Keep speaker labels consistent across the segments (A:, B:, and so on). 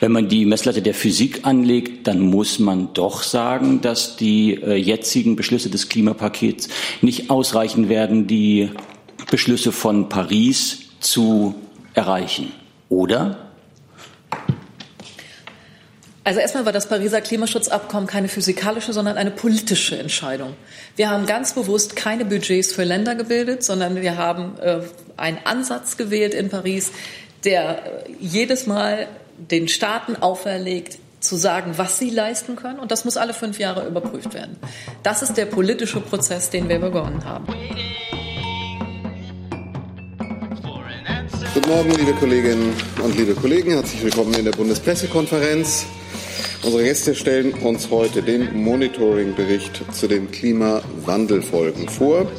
A: Wenn man die Messlatte der Physik anlegt, dann muss man doch sagen, dass die äh, jetzigen Beschlüsse des Klimapakets nicht ausreichen werden, die Beschlüsse von Paris zu erreichen. Oder?
B: Also erstmal war das Pariser Klimaschutzabkommen keine physikalische, sondern eine politische Entscheidung. Wir haben ganz bewusst keine Budgets für Länder gebildet, sondern wir haben äh, einen Ansatz gewählt in Paris, der äh, jedes Mal den Staaten auferlegt, zu sagen, was sie leisten können. Und das muss alle fünf Jahre überprüft werden. Das ist der politische Prozess, den wir begonnen haben.
C: Guten Morgen, liebe Kolleginnen und liebe Kollegen. Herzlich willkommen in der Bundespressekonferenz. Unsere Gäste stellen uns heute den Monitoring-Bericht zu den Klimawandelfolgen vor.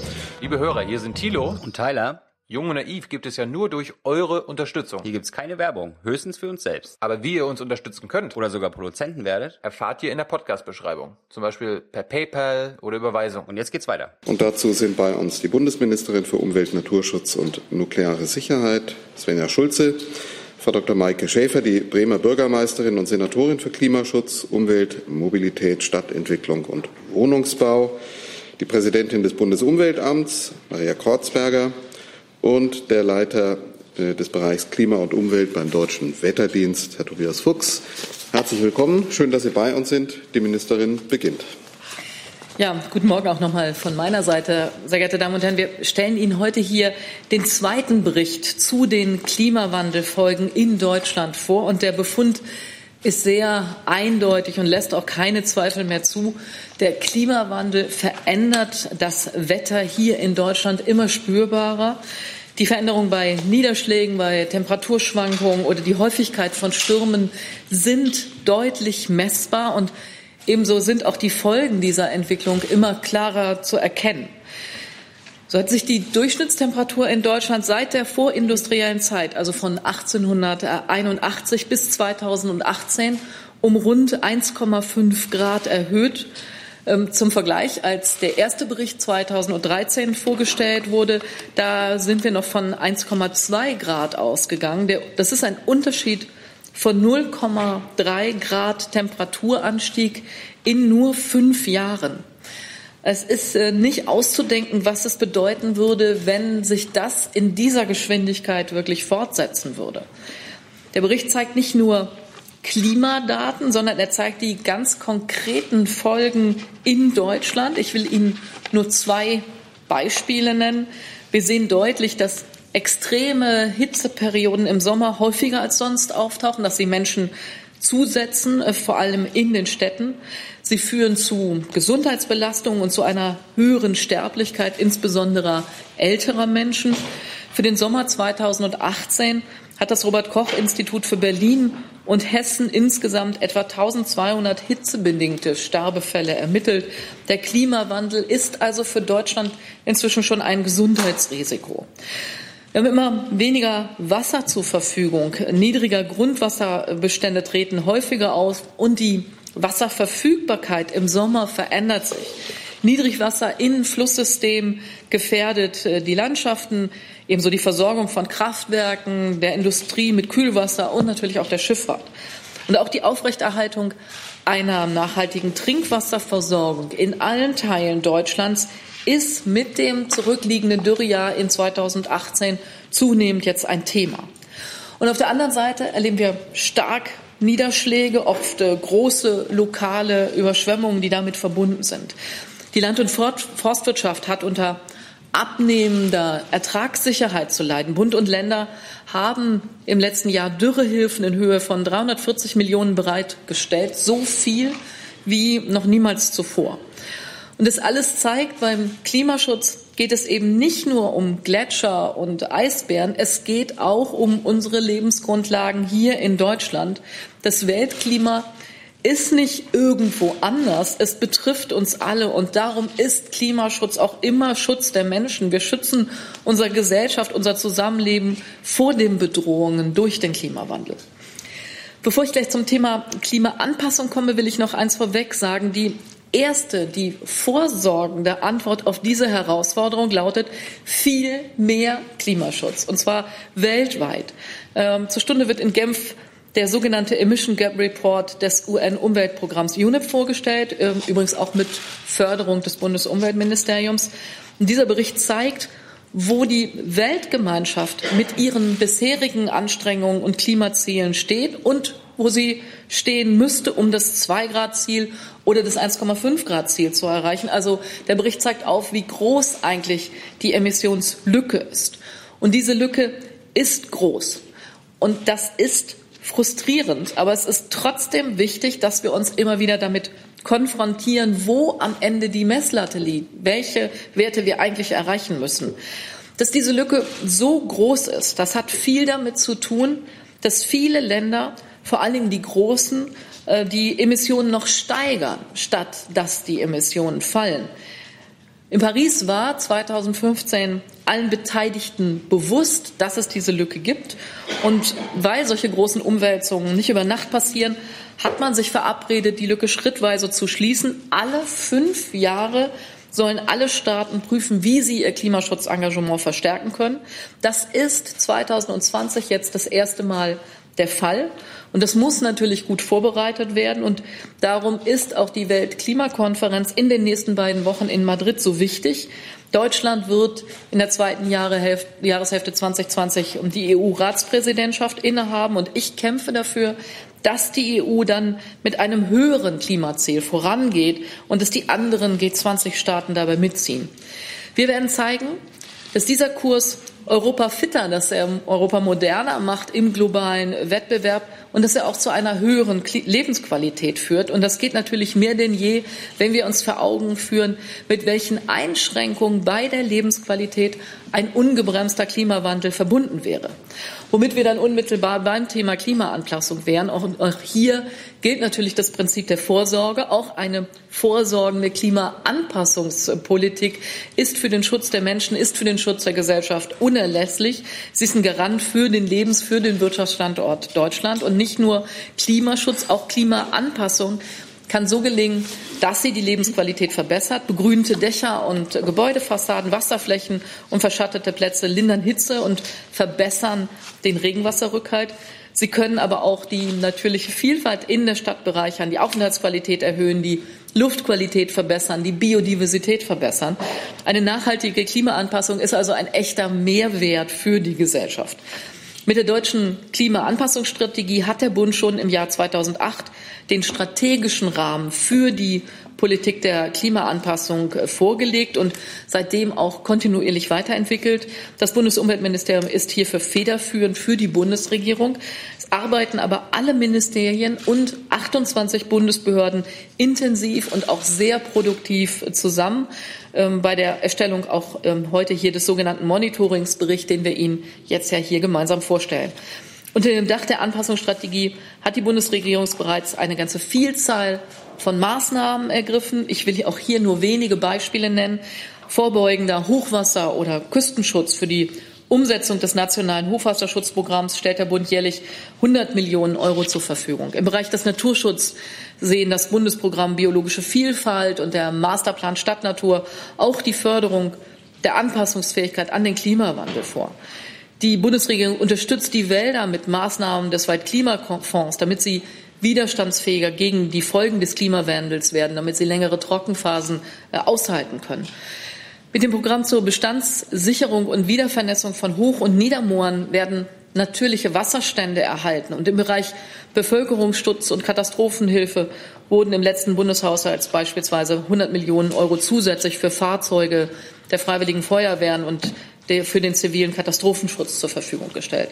D: Liebe Hörer, hier sind Thilo
E: und Tyler.
D: Jung und Naiv gibt es ja nur durch eure Unterstützung.
E: Hier gibt es keine Werbung, höchstens für uns selbst.
D: Aber wie ihr uns unterstützen könnt
E: oder sogar Produzenten werdet,
D: erfahrt ihr in der Podcast-Beschreibung. Zum Beispiel per PayPal oder Überweisung.
E: Und jetzt geht's weiter.
C: Und dazu sind bei uns die Bundesministerin für Umwelt, Naturschutz und nukleare Sicherheit, Svenja Schulze, Frau Dr. Maike Schäfer, die Bremer Bürgermeisterin und Senatorin für Klimaschutz, Umwelt, Mobilität, Stadtentwicklung und Wohnungsbau, die Präsidentin des Bundesumweltamts, Maria Kreuzberger, und der Leiter äh, des Bereichs Klima und Umwelt beim Deutschen Wetterdienst, Herr Tobias Fuchs. Herzlich willkommen. Schön, dass Sie bei uns sind. Die Ministerin beginnt.
B: Ja, guten Morgen auch nochmal von meiner Seite. Sehr geehrte Damen und Herren, wir stellen Ihnen heute hier den zweiten Bericht zu den Klimawandelfolgen in Deutschland vor. Und der Befund ist sehr eindeutig und lässt auch keine Zweifel mehr zu. Der Klimawandel verändert das Wetter hier in Deutschland immer spürbarer. Die Veränderungen bei Niederschlägen, bei Temperaturschwankungen oder die Häufigkeit von Stürmen sind deutlich messbar und ebenso sind auch die Folgen dieser Entwicklung immer klarer zu erkennen. So hat sich die Durchschnittstemperatur in Deutschland seit der vorindustriellen Zeit, also von 1881 bis 2018, um rund 1,5 Grad erhöht. Ähm, zum Vergleich, als der erste Bericht 2013 vorgestellt wurde, da sind wir noch von 1,2 Grad ausgegangen. Das ist ein Unterschied von 0,3 Grad Temperaturanstieg in nur fünf Jahren. Es ist äh, nicht auszudenken, was es bedeuten würde, wenn sich das in dieser Geschwindigkeit wirklich fortsetzen würde. Der Bericht zeigt nicht nur Klimadaten, sondern er zeigt die ganz konkreten Folgen in Deutschland. Ich will Ihnen nur zwei Beispiele nennen. Wir sehen deutlich, dass extreme Hitzeperioden im Sommer häufiger als sonst auftauchen, dass sie Menschen zusetzen, äh, vor allem in den Städten. Sie führen zu Gesundheitsbelastungen und zu einer höheren Sterblichkeit, insbesondere älterer Menschen. Für den Sommer 2018 hat das Robert Koch Institut für Berlin und Hessen insgesamt etwa 1200 hitzebedingte Sterbefälle ermittelt. Der Klimawandel ist also für Deutschland inzwischen schon ein Gesundheitsrisiko. Wir haben immer weniger Wasser zur Verfügung. Niedriger Grundwasserbestände treten häufiger aus und die Wasserverfügbarkeit im Sommer verändert sich. Niedrigwasser in Flusssystemen gefährdet äh, die Landschaften, ebenso die Versorgung von Kraftwerken, der Industrie mit Kühlwasser und natürlich auch der Schifffahrt. Und auch die Aufrechterhaltung einer nachhaltigen Trinkwasserversorgung in allen Teilen Deutschlands ist mit dem zurückliegenden Dürrejahr in 2018 zunehmend jetzt ein Thema. Und auf der anderen Seite erleben wir stark Niederschläge, oft äh, große lokale Überschwemmungen, die damit verbunden sind. Die Land- und Forstwirtschaft hat unter abnehmender Ertragssicherheit zu leiden. Bund und Länder haben im letzten Jahr Dürrehilfen in Höhe von 340 Millionen bereitgestellt, so viel wie noch niemals zuvor. Und das alles zeigt, beim Klimaschutz geht es eben nicht nur um Gletscher und Eisbären, es geht auch um unsere Lebensgrundlagen hier in Deutschland. Das Weltklima ist nicht irgendwo anders. Es betrifft uns alle und darum ist Klimaschutz auch immer Schutz der Menschen. Wir schützen unsere Gesellschaft, unser Zusammenleben vor den Bedrohungen durch den Klimawandel. Bevor ich gleich zum Thema Klimaanpassung komme, will ich noch eins vorweg sagen. Die erste, die vorsorgende Antwort auf diese Herausforderung lautet viel mehr Klimaschutz, und zwar weltweit. Ähm, zur Stunde wird in Genf der sogenannte Emission Gap Report des UN-Umweltprogramms UNEP vorgestellt, ähm, übrigens auch mit Förderung des Bundesumweltministeriums. Und dieser Bericht zeigt, wo die Weltgemeinschaft mit ihren bisherigen Anstrengungen und Klimazielen steht und wo sie stehen müsste, um das Zwei-Grad-Ziel oder das 1,5-Grad-Ziel zu erreichen. Also der Bericht zeigt auf, wie groß eigentlich die Emissionslücke ist. Und diese Lücke ist groß. Und das ist frustrierend. Aber es ist trotzdem wichtig, dass wir uns immer wieder damit konfrontieren, wo am Ende die Messlatte liegt, welche Werte wir eigentlich erreichen müssen. Dass diese Lücke so groß ist, das hat viel damit zu tun, dass viele Länder, vor allen Dingen die großen, äh, die Emissionen noch steigern, statt dass die Emissionen fallen. In Paris war 2015 allen Beteiligten bewusst, dass es diese Lücke gibt. Und weil solche großen Umwälzungen nicht über Nacht passieren, hat man sich verabredet, die Lücke schrittweise zu schließen. Alle fünf Jahre sollen alle Staaten prüfen, wie sie ihr Klimaschutzengagement verstärken können. Das ist 2020 jetzt das erste Mal der Fall. Und das muss natürlich gut vorbereitet werden. Und darum ist auch die Weltklimakonferenz in den nächsten beiden Wochen in Madrid so wichtig. Deutschland wird in der zweiten Jahreshälfte 2020 die EU-Ratspräsidentschaft innehaben. Und ich kämpfe dafür, dass die EU dann mit einem höheren Klimaziel vorangeht und dass die anderen G20-Staaten dabei mitziehen. Wir werden zeigen, dass dieser Kurs Europa fitter, dass er Europa moderner macht im globalen Wettbewerb und dass er auch zu einer höheren Lebensqualität führt. Und das geht natürlich mehr denn je, wenn wir uns vor Augen führen, mit welchen Einschränkungen bei der Lebensqualität ein ungebremster Klimawandel verbunden wäre. Womit wir dann unmittelbar beim Thema Klimaanpassung wären. Auch, auch hier gilt natürlich das Prinzip der Vorsorge. Auch eine vorsorgende Klimaanpassungspolitik ist für den Schutz der Menschen, ist für den Schutz der Gesellschaft unerlässlich. Sie ist ein Garant für den Lebens-, für den Wirtschaftsstandort Deutschland. Und nicht nur Klimaschutz, auch Klimaanpassung kann so gelingen, dass sie die Lebensqualität verbessert. Begrünte Dächer und Gebäudefassaden, Wasserflächen und verschattete Plätze lindern Hitze und verbessern den Regenwasserrückhalt. Sie können aber auch die natürliche Vielfalt in der Stadt bereichern, die Aufenthaltsqualität erhöhen, die Luftqualität verbessern, die Biodiversität verbessern. Eine nachhaltige Klimaanpassung ist also ein echter Mehrwert für die Gesellschaft. Mit der deutschen Klimaanpassungsstrategie hat der Bund schon im Jahr 2008 den strategischen Rahmen für die Politik der Klimaanpassung vorgelegt und seitdem auch kontinuierlich weiterentwickelt. Das Bundesumweltministerium ist hierfür federführend für die Bundesregierung. Es arbeiten aber alle Ministerien und 28 Bundesbehörden intensiv und auch sehr produktiv zusammen bei der Erstellung auch ähm, heute hier des sogenannten Monitoringsberichts, den wir Ihnen jetzt ja hier gemeinsam vorstellen. Unter dem Dach der Anpassungsstrategie hat die Bundesregierung bereits eine ganze Vielzahl von Maßnahmen ergriffen. Ich will auch hier nur wenige Beispiele nennen. Vorbeugender Hochwasser- oder Küstenschutz für die Umsetzung des nationalen Hochwasserschutzprogramms stellt der Bund jährlich 100 Millionen Euro zur Verfügung. Im Bereich des Naturschutzes sehen das Bundesprogramm Biologische Vielfalt und der Masterplan Stadtnatur auch die Förderung der Anpassungsfähigkeit an den Klimawandel vor. Die Bundesregierung unterstützt die Wälder mit Maßnahmen des Weltklimafonds, damit sie widerstandsfähiger gegen die Folgen des Klimawandels werden, damit sie längere Trockenphasen äh, aushalten können. Mit dem Programm zur Bestandssicherung und Wiedervernässung von Hoch- und Niedermooren werden natürliche Wasserstände erhalten. Und im Bereich Bevölkerungsschutz und Katastrophenhilfe wurden im letzten Bundeshaushalt beispielsweise 100 Millionen Euro zusätzlich für Fahrzeuge der Freiwilligen Feuerwehren und für den zivilen Katastrophenschutz zur Verfügung gestellt.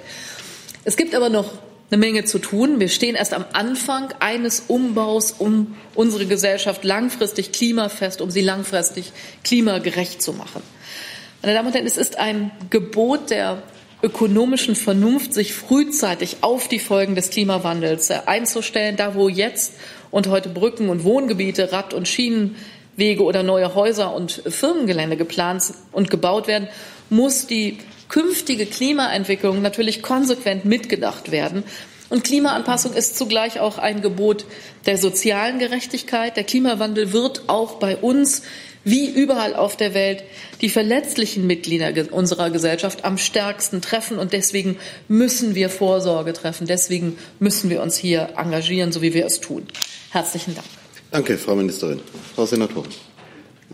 B: Es gibt aber noch eine Menge zu tun. Wir stehen erst am Anfang eines Umbaus, um unsere Gesellschaft langfristig klimafest, um sie langfristig klimagerecht zu machen. Meine Damen und Herren, es ist ein Gebot der ökonomischen Vernunft, sich frühzeitig auf die Folgen des Klimawandels einzustellen, da wo jetzt und heute Brücken und Wohngebiete, Rad- und Schienenwege oder neue Häuser und Firmengelände geplant und gebaut werden, muss die künftige Klimaentwicklung natürlich konsequent mitgedacht werden. Und Klimaanpassung ist zugleich auch ein Gebot der sozialen Gerechtigkeit. Der Klimawandel wird auch bei uns wie überall auf der Welt die verletzlichen Mitglieder unserer Gesellschaft am stärksten treffen. Und deswegen müssen wir Vorsorge treffen. Deswegen müssen wir uns hier engagieren, so wie wir es tun. Herzlichen Dank.
C: Danke, Frau Ministerin. Frau Senatorin.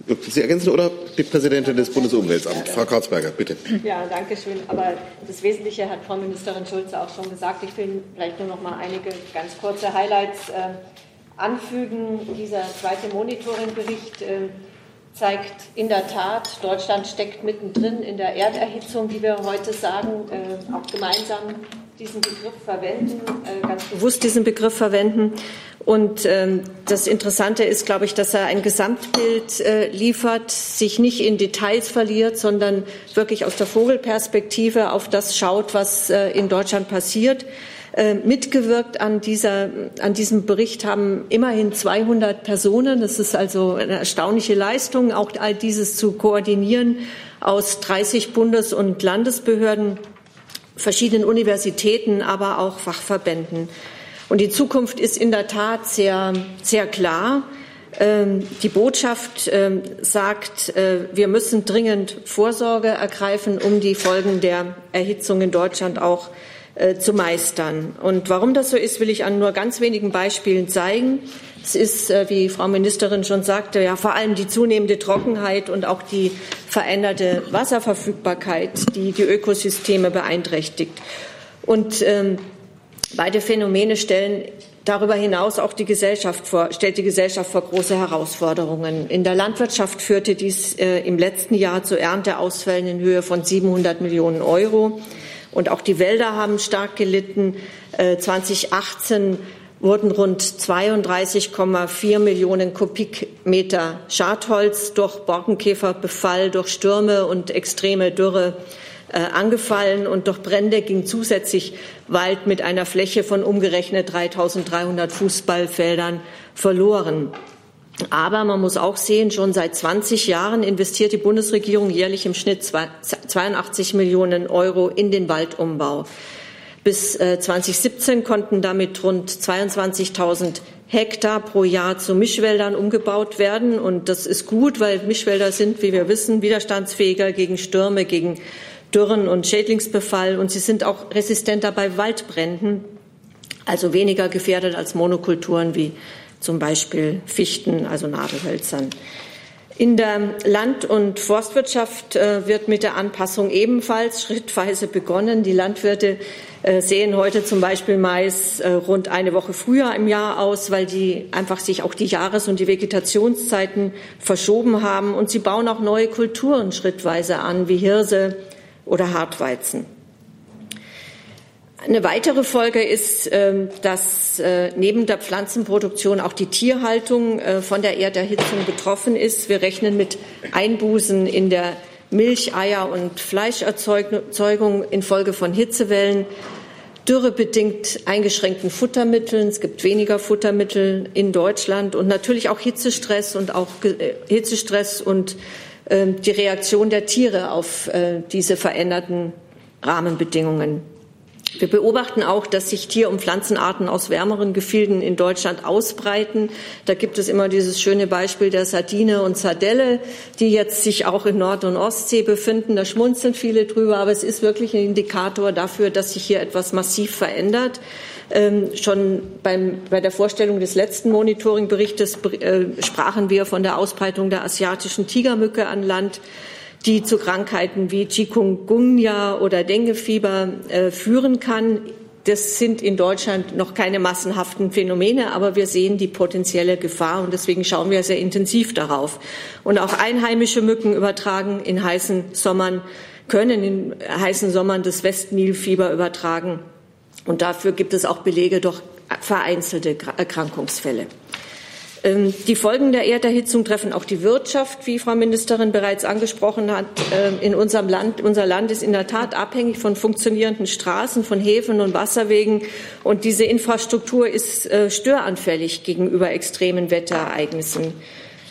C: Sie ergänzen oder die Präsidentin des Bundesumweltamts, Frau Kratzberger, bitte.
F: Ja, danke schön. Aber das Wesentliche hat Frau Ministerin Schulze auch schon gesagt. Ich will vielleicht nur noch mal einige ganz kurze Highlights äh, anfügen. Dieser zweite Monitoringbericht äh, zeigt in der Tat, Deutschland steckt mittendrin in der Erderhitzung, wie wir heute sagen, äh, auch gemeinsam diesen Begriff verwenden, äh, ganz bewusst diesen Begriff verwenden. Und ähm, das Interessante ist, glaube ich, dass er ein Gesamtbild äh, liefert, sich nicht in Details verliert, sondern wirklich aus der Vogelperspektive auf das schaut, was äh, in Deutschland passiert. Äh, mitgewirkt an, dieser, an diesem Bericht haben immerhin 200 Personen. Das ist also eine erstaunliche Leistung, auch all dieses zu koordinieren aus 30 Bundes- und Landesbehörden, verschiedenen Universitäten, aber auch Fachverbänden. Und die Zukunft ist in der Tat sehr, sehr klar. Ähm, die Botschaft ähm, sagt, äh, wir müssen dringend Vorsorge ergreifen, um die Folgen der Erhitzung in Deutschland auch zu meistern. Und warum das so ist, will ich an nur ganz wenigen Beispielen zeigen. Es ist, äh, wie Frau Ministerin schon sagte, ja vor allem die zunehmende Trockenheit und auch die veränderte Wasserverfügbarkeit, die die Ökosysteme beeinträchtigt. Und ähm, beide Phänomene stellen darüber hinaus auch die Gesellschaft vor, stellt die Gesellschaft vor große Herausforderungen. In der Landwirtschaft führte dies äh, im letzten Jahr zu Ernteausfällen in Höhe von 700 Millionen Euro. Und auch die Wälder haben stark gelitten. 2018 äh, wurden rund 32,4 Millionen Kubikmeter Schadholz durch Borkenkäferbefall, durch Stürme und extreme Dürre äh, angefallen und durch Brände ging zusätzlich Wald mit einer Fläche von umgerechnet 3300 Fußballfeldern verloren. Aber man muss auch sehen, schon seit 20 Jahren investiert die Bundesregierung jährlich im Schnitt 82 Millionen Euro in den Waldumbau. Bis 2017 äh, konnten damit rund 22.000 Hektar pro Jahr zu Mischwäldern umgebaut werden. Und das ist gut, weil Mischwälder sind, wie wir wissen, widerstandsfähiger gegen Stürme, gegen Dürren und Schädlingsbefall. Und sie sind auch resistenter bei Waldbränden, also weniger gefährdet als Monokulturen wie zum Beispiel Fichten, also Nadelhölzern. In der Land- und Forstwirtschaft äh, wird mit der Anpassung ebenfalls schrittweise begonnen. Die Landwirte äh, sehen heute zum Beispiel Mais äh, rund eine Woche früher im Jahr aus, weil die einfach sich auch die Jahres- und die Vegetationszeiten verschoben haben. Und sie bauen auch neue Kulturen schrittweise an, wie Hirse oder Hartweizen. Eine weitere Folge ist, ähm, dass äh, neben der Pflanzenproduktion auch die Tierhaltung äh, von der Erderhitzung betroffen ist. Wir rechnen mit Einbußen in der Milch-, Eier- und Fleischerzeugung infolge von Hitzewellen, dürrebedingt eingeschränkten Futtermitteln. Es gibt weniger Futtermittel in Deutschland und natürlich auch Hitzestress und auch äh, Hitzestress und ähm, die Reaktion der Tiere auf diese veränderten Rahmenbedingungen. Wir beobachten auch, dass sich Tier- und Pflanzenarten aus wärmeren Gefilden in Deutschland ausbreiten. Da gibt es immer dieses schöne Beispiel der Sardine und Sardelle, die jetzt sich auch in Nord- und Ostsee befinden. Da schmunzeln viele drüber, aber es ist wirklich ein Indikator dafür, dass sich hier etwas massiv verändert. Ähm, schon beim, bei der Vorstellung des letzten Monitoringberichtes äh, sprachen wir von der Ausbreitung der asiatischen Tigermücke an Land die zu Krankheiten wie Chikungunya oder Denguefieber äh, führen kann. Das sind in Deutschland noch keine massenhaften Phänomene, aber wir sehen die potenzielle Gefahr und deswegen schauen wir sehr intensiv darauf. Und auch einheimische Mücken übertragen in heißen Sommern, können in heißen Sommern das Westnilfieber übertragen. Und dafür gibt es auch Belege durch vereinzelte Erkrankungsfälle. Ähm, die Folgen der Erderhitzung treffen auch die Wirtschaft, wie Frau Ministerin bereits angesprochen hat. Ähm, in unserem Land, unser Land ist in der Tat abhängig von funktionierenden Straßen, von Häfen und Wasserwegen. Und diese Infrastruktur ist äh, störanfällig gegenüber extremen Wetterereignissen.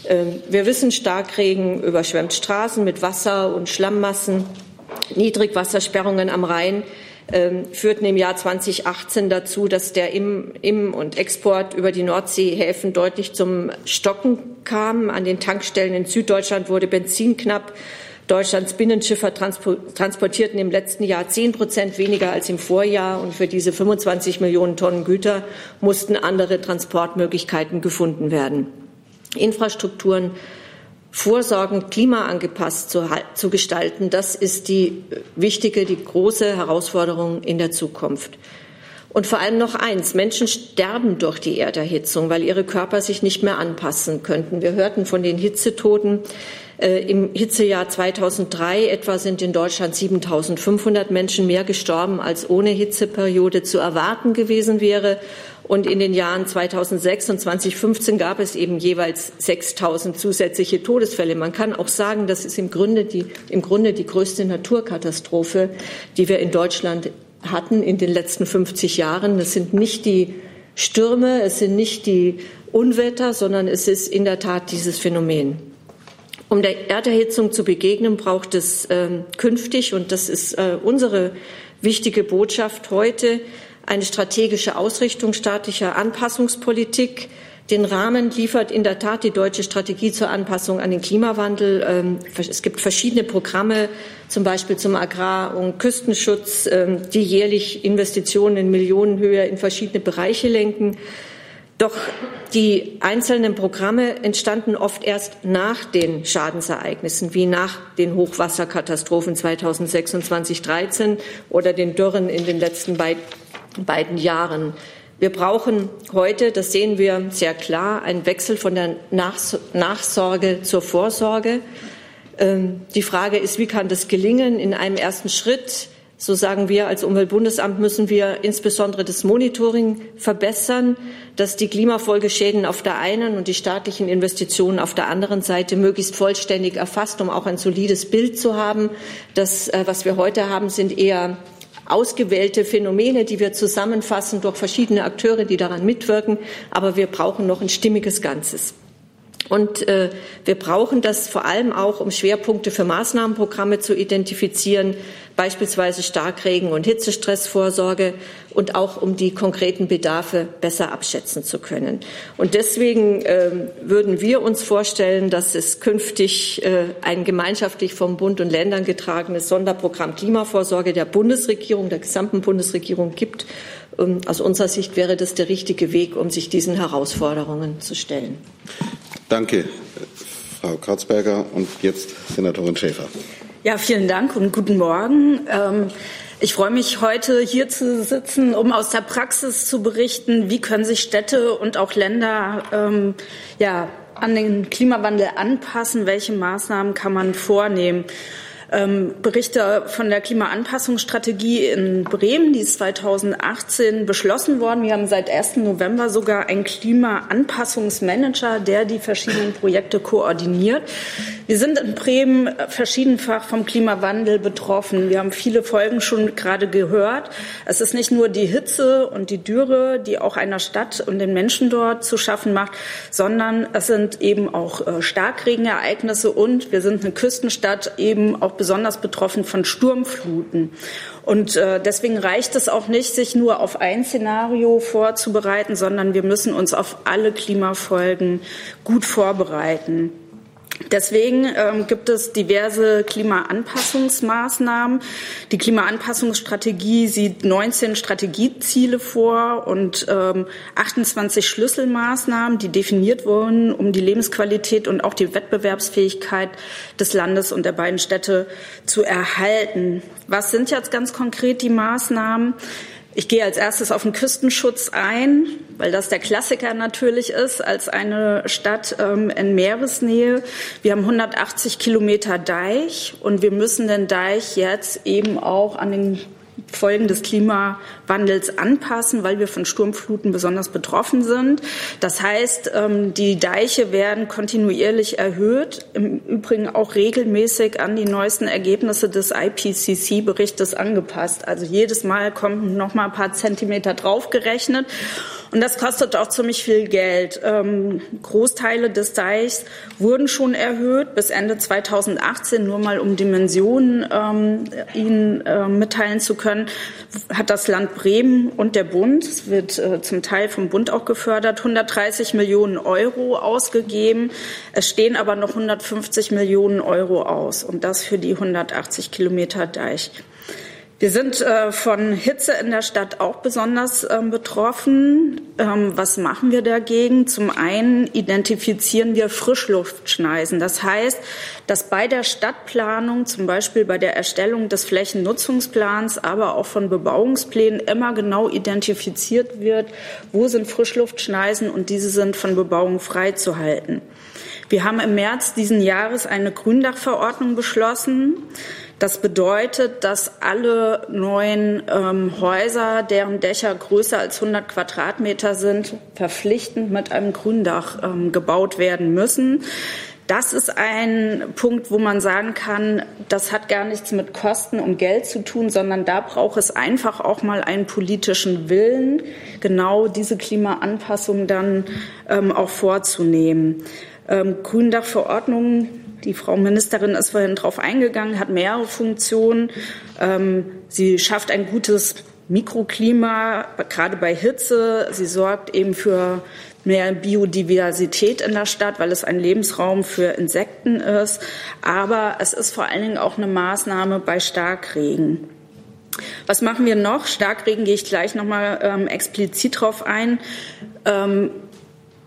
F: Ähm, wir wissen, Starkregen überschwemmt Straßen mit Wasser und Schlammmassen, Niedrigwassersperrungen am Rhein führten im Jahr 2018 dazu, dass der Im-, Im und Export über die Nordseehäfen deutlich zum Stocken kam. An den Tankstellen in Süddeutschland wurde Benzin knapp. Deutschlands Binnenschiffer transportierten im letzten Jahr zehn Prozent weniger als im Vorjahr. Und für diese 25 Millionen Tonnen Güter mussten andere Transportmöglichkeiten gefunden werden. Infrastrukturen vorsorgend klimaangepasst zu, zu gestalten, das ist die wichtige, die große Herausforderung in der Zukunft. Und vor allem noch eins, Menschen sterben durch die Erderhitzung, weil ihre Körper sich nicht mehr anpassen könnten. Wir hörten von den Hitzetoten. Äh, Im Hitzejahr 2003 etwa sind in Deutschland 7500 Menschen mehr gestorben, als ohne Hitzeperiode zu erwarten gewesen wäre. Und in den Jahren 2006 und 2015 gab es eben jeweils 6000 zusätzliche Todesfälle. Man kann auch sagen, das ist im Grunde die, im Grunde die größte Naturkatastrophe, die wir in Deutschland hatten in den letzten 50 Jahren. Das sind nicht die Stürme, es sind nicht die Unwetter, sondern es ist in der Tat dieses Phänomen. Um der Erderhitzung zu begegnen, braucht es äh, künftig, und das ist äh, unsere wichtige Botschaft heute, eine strategische Ausrichtung staatlicher Anpassungspolitik. Den Rahmen liefert in der Tat die deutsche Strategie zur Anpassung an den Klimawandel. Ähm, es gibt verschiedene Programme, zum Beispiel zum Agrar- und Küstenschutz, ähm, die jährlich Investitionen in Millionenhöhe in verschiedene Bereiche lenken. Doch die einzelnen Programme entstanden oft erst nach den Schadensereignissen, wie nach den Hochwasserkatastrophen 2006 und 2013 oder den Dürren in den letzten beiden beiden Jahren. Wir brauchen heute, das sehen wir sehr klar, einen Wechsel von der Nachsorge zur Vorsorge. Ähm, die Frage ist, wie kann das gelingen? In einem ersten Schritt, so sagen wir als Umweltbundesamt, müssen wir insbesondere das Monitoring verbessern, dass die Klimafolgeschäden auf der einen und die staatlichen Investitionen auf der anderen Seite möglichst vollständig erfasst, um auch ein solides Bild zu haben. Das, äh, was wir heute haben, sind eher ausgewählte Phänomene, die wir zusammenfassen durch verschiedene Akteure, die daran mitwirken. Aber wir brauchen noch ein stimmiges Ganzes. Und äh, wir brauchen das vor allem auch, um Schwerpunkte für Maßnahmenprogramme zu identifizieren, beispielsweise Starkregen- und Hitzestressvorsorge und auch um die konkreten Bedarfe besser abschätzen zu können. Und deswegen äh, würden wir uns vorstellen, dass es künftig äh, ein gemeinschaftlich vom Bund und Ländern getragenes Sonderprogramm Klimavorsorge der Bundesregierung, der gesamten Bundesregierung gibt. Ähm, aus unserer Sicht wäre das der richtige Weg, um sich diesen Herausforderungen zu stellen.
C: Danke, Frau Kratzberger. Und jetzt Senatorin Schäfer.
G: Ja, vielen Dank und guten Morgen. Ähm, ich freue mich, heute hier zu sitzen, um aus der Praxis zu berichten, wie können sich Städte und auch Länder ähm, ja, an den Klimawandel anpassen, welche Maßnahmen kann man vornehmen. Ähm, Berichte von der Klimaanpassungsstrategie in Bremen, die ist 2018 beschlossen worden. Wir haben seit 1. November sogar einen Klimaanpassungsmanager, der die verschiedenen Projekte koordiniert. Wir sind in Bremen verschiedenfach vom Klimawandel betroffen. Wir haben viele Folgen schon gerade gehört. Es ist nicht nur die Hitze und die Dürre, die auch einer Stadt und den Menschen dort zu schaffen macht, sondern es sind eben auch äh, Starkregenereignisse und wir sind eine Küstenstadt eben auch besonders betroffen von Sturmfluten. Und äh, deswegen reicht es auch nicht, sich nur auf ein Szenario vorzubereiten, sondern wir müssen uns auf alle Klimafolgen gut vorbereiten. Deswegen ähm, gibt es diverse Klimaanpassungsmaßnahmen. Die Klimaanpassungsstrategie sieht 19 Strategieziele vor und ähm, 28 Schlüsselmaßnahmen, die definiert wurden, um die Lebensqualität und auch die Wettbewerbsfähigkeit des Landes und der beiden Städte zu erhalten. Was sind jetzt ganz konkret die Maßnahmen? Ich gehe als erstes auf den Küstenschutz ein, weil das der Klassiker natürlich ist, als eine Stadt ähm, in Meeresnähe. Wir haben 180 Kilometer Deich und wir müssen den Deich jetzt eben auch an den Folgen des Klimawandels anpassen, weil wir von Sturmfluten besonders betroffen sind. Das heißt, ähm, die Deiche werden kontinuierlich erhöht, im Übrigen auch regelmäßig an die neuesten Ergebnisse des IPCC-Berichtes angepasst. Also jedes Mal kommen noch mal ein paar Zentimeter draufgerechnet. Und das kostet auch ziemlich viel Geld. Ähm, Großteile des Deichs wurden schon erhöht bis Ende 2018, nur mal um Dimensionen ähm, Ihnen äh, mitteilen zu können können, hat das Land Bremen und der Bund, es wird äh, zum Teil vom Bund auch gefördert, 130 Millionen Euro ausgegeben. Es stehen aber noch 150 Millionen Euro aus und das für die 180 Kilometer Deich. Wir sind äh, von Hitze in der Stadt auch besonders ähm, betroffen. Ähm, was machen wir dagegen? Zum einen identifizieren wir Frischluftschneisen. Das heißt, dass bei der Stadtplanung, zum Beispiel bei der Erstellung des Flächennutzungsplans, aber auch von Bebauungsplänen immer genau identifiziert wird, wo sind Frischluftschneisen und diese sind von Bebauung freizuhalten. Wir haben im März diesen Jahres eine Gründachverordnung beschlossen. Das bedeutet, dass alle neuen ähm, Häuser, deren Dächer größer als 100 Quadratmeter sind, verpflichtend mit einem Gründach ähm, gebaut werden müssen. Das ist ein Punkt, wo man sagen kann, das hat gar nichts mit Kosten und Geld zu tun, sondern da braucht es einfach auch mal einen politischen Willen, genau diese Klimaanpassung dann ähm, auch vorzunehmen. Ähm, Gründachverordnungen die Frau Ministerin ist vorhin darauf eingegangen, hat mehrere Funktionen. Ähm, sie schafft ein gutes Mikroklima, gerade bei Hitze. Sie sorgt eben für mehr Biodiversität in der Stadt, weil es ein Lebensraum für Insekten ist. Aber es ist vor allen Dingen auch eine Maßnahme bei Starkregen. Was machen wir noch? Starkregen gehe ich gleich noch mal ähm, explizit drauf ein. Ähm,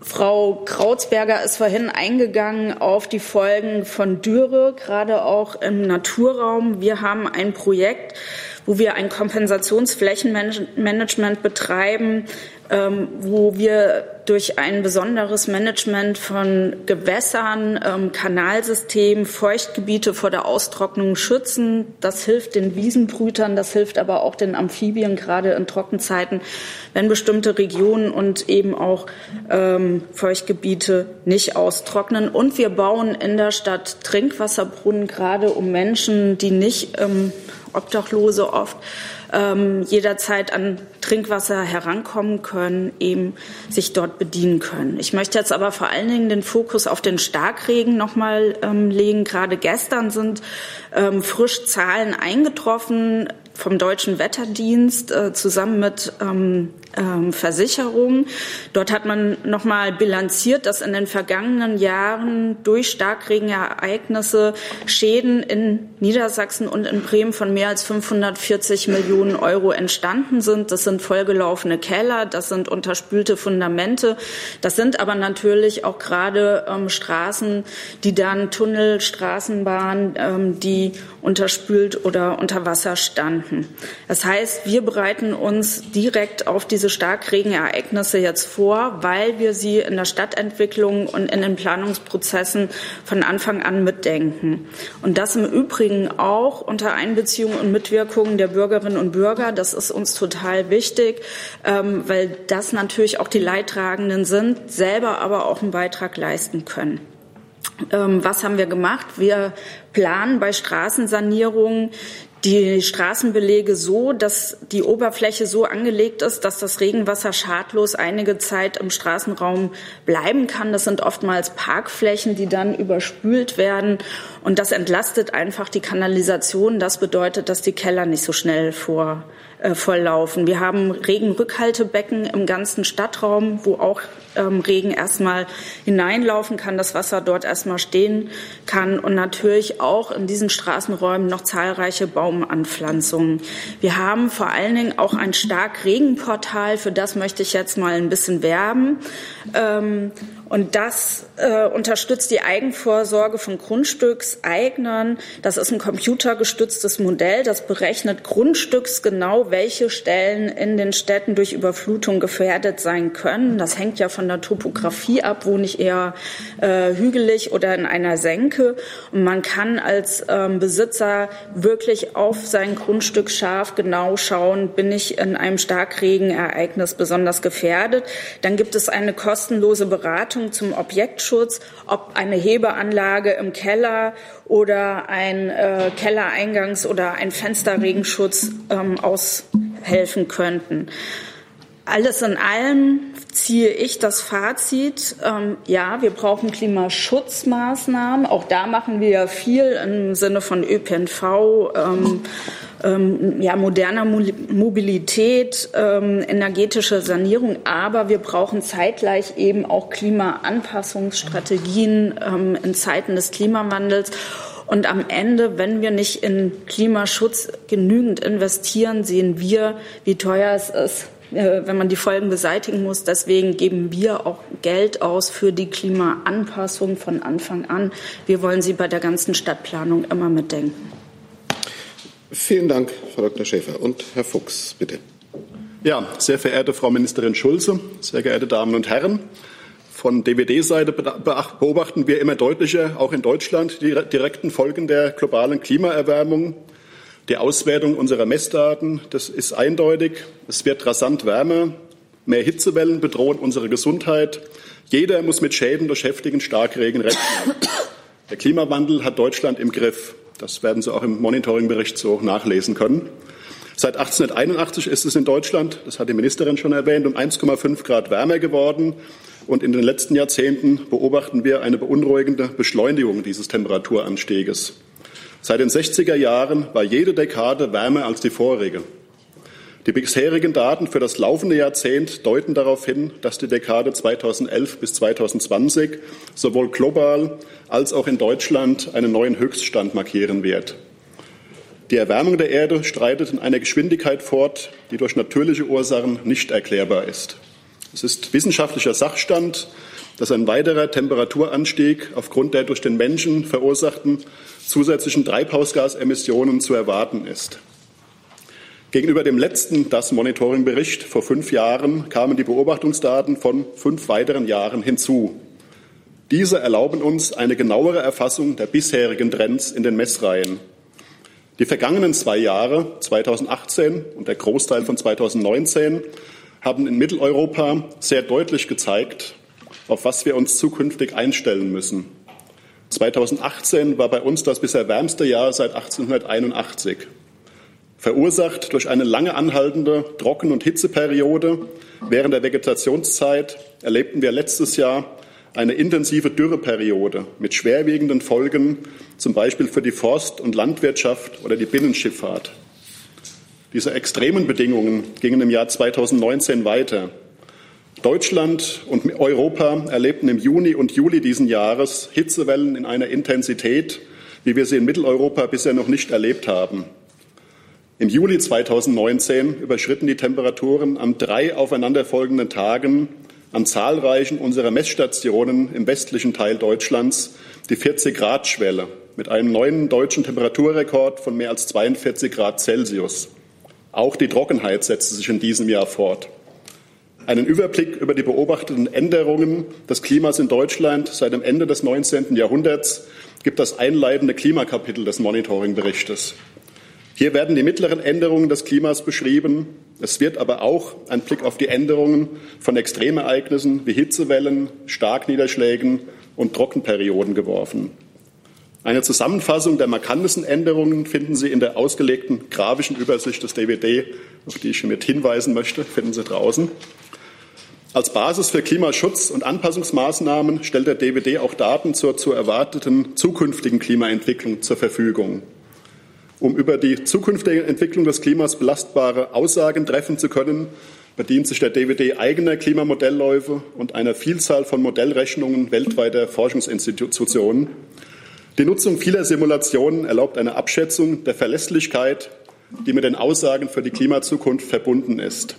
G: Frau Krautsberger ist vorhin eingegangen auf die Folgen von Dürre, gerade auch im Naturraum. Wir haben ein Projekt, wo wir ein Kompensationsflächenmanagement betreiben, ähm, wo wir durch ein besonderes Management von Gewässern, ähm, Kanalsystemen, Feuchtgebiete vor der Austrocknung schützen. Das hilft den Wiesenbrütern, das hilft aber auch den Amphibien, gerade in Trockenzeiten, wenn bestimmte Regionen und eben auch ähm, Feuchtgebiete nicht austrocknen. Und wir bauen in der Stadt Trinkwasserbrunnen, gerade um Menschen, die nicht ähm, Obdachlose oft, ähm, jederzeit an Trinkwasser herankommen können, eben sich dort bedienen können. Ich möchte jetzt aber vor allen Dingen den Fokus auf den Starkregen nochmal ähm, legen. Gerade gestern sind ähm, frisch Zahlen eingetroffen vom Deutschen Wetterdienst äh, zusammen mit ähm, ähm, Versicherungen. Dort hat man nochmal bilanziert, dass in den vergangenen Jahren durch Starkregenereignisse Schäden in Niedersachsen und in Bremen von mehr als 540 Millionen Euro entstanden sind. Das sind vollgelaufene Keller, das sind unterspülte Fundamente, das sind aber natürlich auch gerade ähm, Straßen, die dann Tunnel, Straßenbahnen, ähm, die unterspült oder unter Wasser standen. Das heißt, wir bereiten uns direkt auf diese Starkregenereignisse jetzt vor, weil wir sie in der Stadtentwicklung und in den Planungsprozessen von Anfang an mitdenken. Und das im Übrigen auch unter Einbeziehung und Mitwirkung der Bürgerinnen und Bürger. Das ist uns total wichtig, ähm, weil das natürlich auch die Leidtragenden sind, selber aber auch einen Beitrag leisten können. Ähm, was haben wir gemacht? Wir planen bei Straßensanierungen die Straßenbelege so, dass die Oberfläche so angelegt ist, dass das Regenwasser schadlos einige Zeit im Straßenraum bleiben kann. Das sind oftmals Parkflächen, die dann überspült werden. Und das entlastet einfach die Kanalisation. Das bedeutet, dass die Keller nicht so schnell vor, äh, volllaufen. Wir haben Regenrückhaltebecken im ganzen Stadtraum, wo auch ähm, Regen erstmal hineinlaufen kann, das Wasser dort erstmal stehen kann und natürlich auch in diesen Straßenräumen noch zahlreiche Baumanpflanzungen. Wir haben vor allen Dingen auch ein stark Regenportal, für das möchte ich jetzt mal ein bisschen werben. Ähm, und das äh, unterstützt die Eigenvorsorge von Grundstückseignern. Das ist ein computergestütztes Modell. Das berechnet grundstücksgenau, welche Stellen in den Städten durch Überflutung gefährdet sein können. Das hängt ja von der Topografie ab, wo nicht eher äh, hügelig oder in einer Senke. Und man kann als ähm, Besitzer wirklich auf sein Grundstück scharf genau schauen, bin ich in einem Starkregenereignis besonders gefährdet. Dann gibt es eine kostenlose Beratung zum Objektschutz, ob eine Hebeanlage im Keller oder ein äh, Kellereingangs- oder ein Fensterregenschutz ähm, aushelfen könnten. Alles in allem ziehe ich das Fazit, ähm, ja, wir brauchen Klimaschutzmaßnahmen. Auch da machen wir ja viel im Sinne von ÖPNV, ähm, ähm, ja, moderner Mobilität, ähm, energetische Sanierung. Aber wir brauchen zeitgleich eben auch Klimaanpassungsstrategien ähm, in Zeiten des Klimawandels. Und am Ende, wenn wir nicht in Klimaschutz genügend investieren, sehen wir, wie teuer es ist, äh, wenn man die Folgen beseitigen muss. Deswegen geben wir auch Geld aus für die Klimaanpassung von Anfang an. Wir wollen sie bei der ganzen Stadtplanung immer mitdenken.
C: Vielen Dank, Frau Dr. Schäfer. Und Herr Fuchs, bitte.
H: Ja, sehr verehrte Frau Ministerin Schulze, sehr geehrte Damen und Herren. Von DWD-Seite beobachten wir immer deutlicher, auch in Deutschland, die direkten Folgen der globalen Klimaerwärmung. Die Auswertung unserer Messdaten, das ist eindeutig. Es wird rasant wärmer. Mehr Hitzewellen bedrohen unsere Gesundheit. Jeder muss mit Schäden durch heftigen Starkregen rechnen. Der Klimawandel hat Deutschland im Griff. Das werden Sie auch im Monitoringbericht so nachlesen können. Seit 1881 ist es in Deutschland, das hat die Ministerin schon erwähnt, um 1,5 Grad wärmer geworden. Und in den letzten Jahrzehnten beobachten wir eine beunruhigende Beschleunigung dieses Temperaturanstieges. Seit den 60er Jahren war jede Dekade wärmer als die vorige. Die bisherigen Daten für das laufende Jahrzehnt deuten darauf hin, dass die Dekade 2011 bis 2020 sowohl global als auch in Deutschland einen neuen Höchststand markieren wird. Die Erwärmung der Erde streitet in einer Geschwindigkeit fort, die durch natürliche Ursachen nicht erklärbar ist. Es ist wissenschaftlicher Sachstand, dass ein weiterer Temperaturanstieg aufgrund der durch den Menschen verursachten zusätzlichen Treibhausgasemissionen zu erwarten ist. Gegenüber dem letzten DAS-Monitoring-Bericht vor fünf Jahren kamen die Beobachtungsdaten von fünf weiteren Jahren hinzu. Diese erlauben uns eine genauere Erfassung der bisherigen Trends in den Messreihen. Die vergangenen zwei Jahre, 2018 und der Großteil von 2019, haben in Mitteleuropa sehr deutlich gezeigt, auf was wir uns zukünftig einstellen müssen. 2018 war bei uns das bisher wärmste Jahr seit 1881. Verursacht durch eine lange anhaltende Trocken- und Hitzeperiode während der Vegetationszeit erlebten wir letztes Jahr eine intensive Dürreperiode mit schwerwiegenden Folgen, zum Beispiel für die Forst- und Landwirtschaft oder die Binnenschifffahrt. Diese extremen Bedingungen gingen im Jahr 2019 weiter. Deutschland und Europa erlebten im Juni und Juli diesen Jahres Hitzewellen in einer Intensität, wie wir sie in Mitteleuropa bisher noch nicht erlebt haben. Im Juli 2019 überschritten die Temperaturen an drei aufeinanderfolgenden Tagen an zahlreichen unserer Messstationen im westlichen Teil Deutschlands die 40-Grad-Schwelle mit einem neuen deutschen Temperaturrekord von mehr als 42 Grad Celsius. Auch die Trockenheit setzte sich in diesem Jahr fort. Einen Überblick über die beobachteten Änderungen des Klimas in Deutschland seit dem Ende des 19. Jahrhunderts gibt das einleitende Klimakapitel des Monitoringberichtes. Hier werden die mittleren Änderungen des Klimas beschrieben. Es wird aber auch ein Blick auf die Änderungen von Extremereignissen wie Hitzewellen, Starkniederschlägen und Trockenperioden geworfen. Eine Zusammenfassung der markantesten Änderungen finden Sie in der ausgelegten grafischen Übersicht des DWD, auf die ich mit hinweisen möchte, finden Sie draußen. Als Basis für Klimaschutz und Anpassungsmaßnahmen stellt der DWD auch Daten zur zu erwarteten zukünftigen Klimaentwicklung zur Verfügung. Um über die zukünftige Entwicklung des Klimas belastbare Aussagen treffen zu können, bedient sich der DWD eigener Klimamodellläufe und einer Vielzahl von Modellrechnungen weltweiter Forschungsinstitutionen. Die Nutzung vieler Simulationen erlaubt eine Abschätzung der Verlässlichkeit, die mit den Aussagen für die Klimazukunft verbunden ist.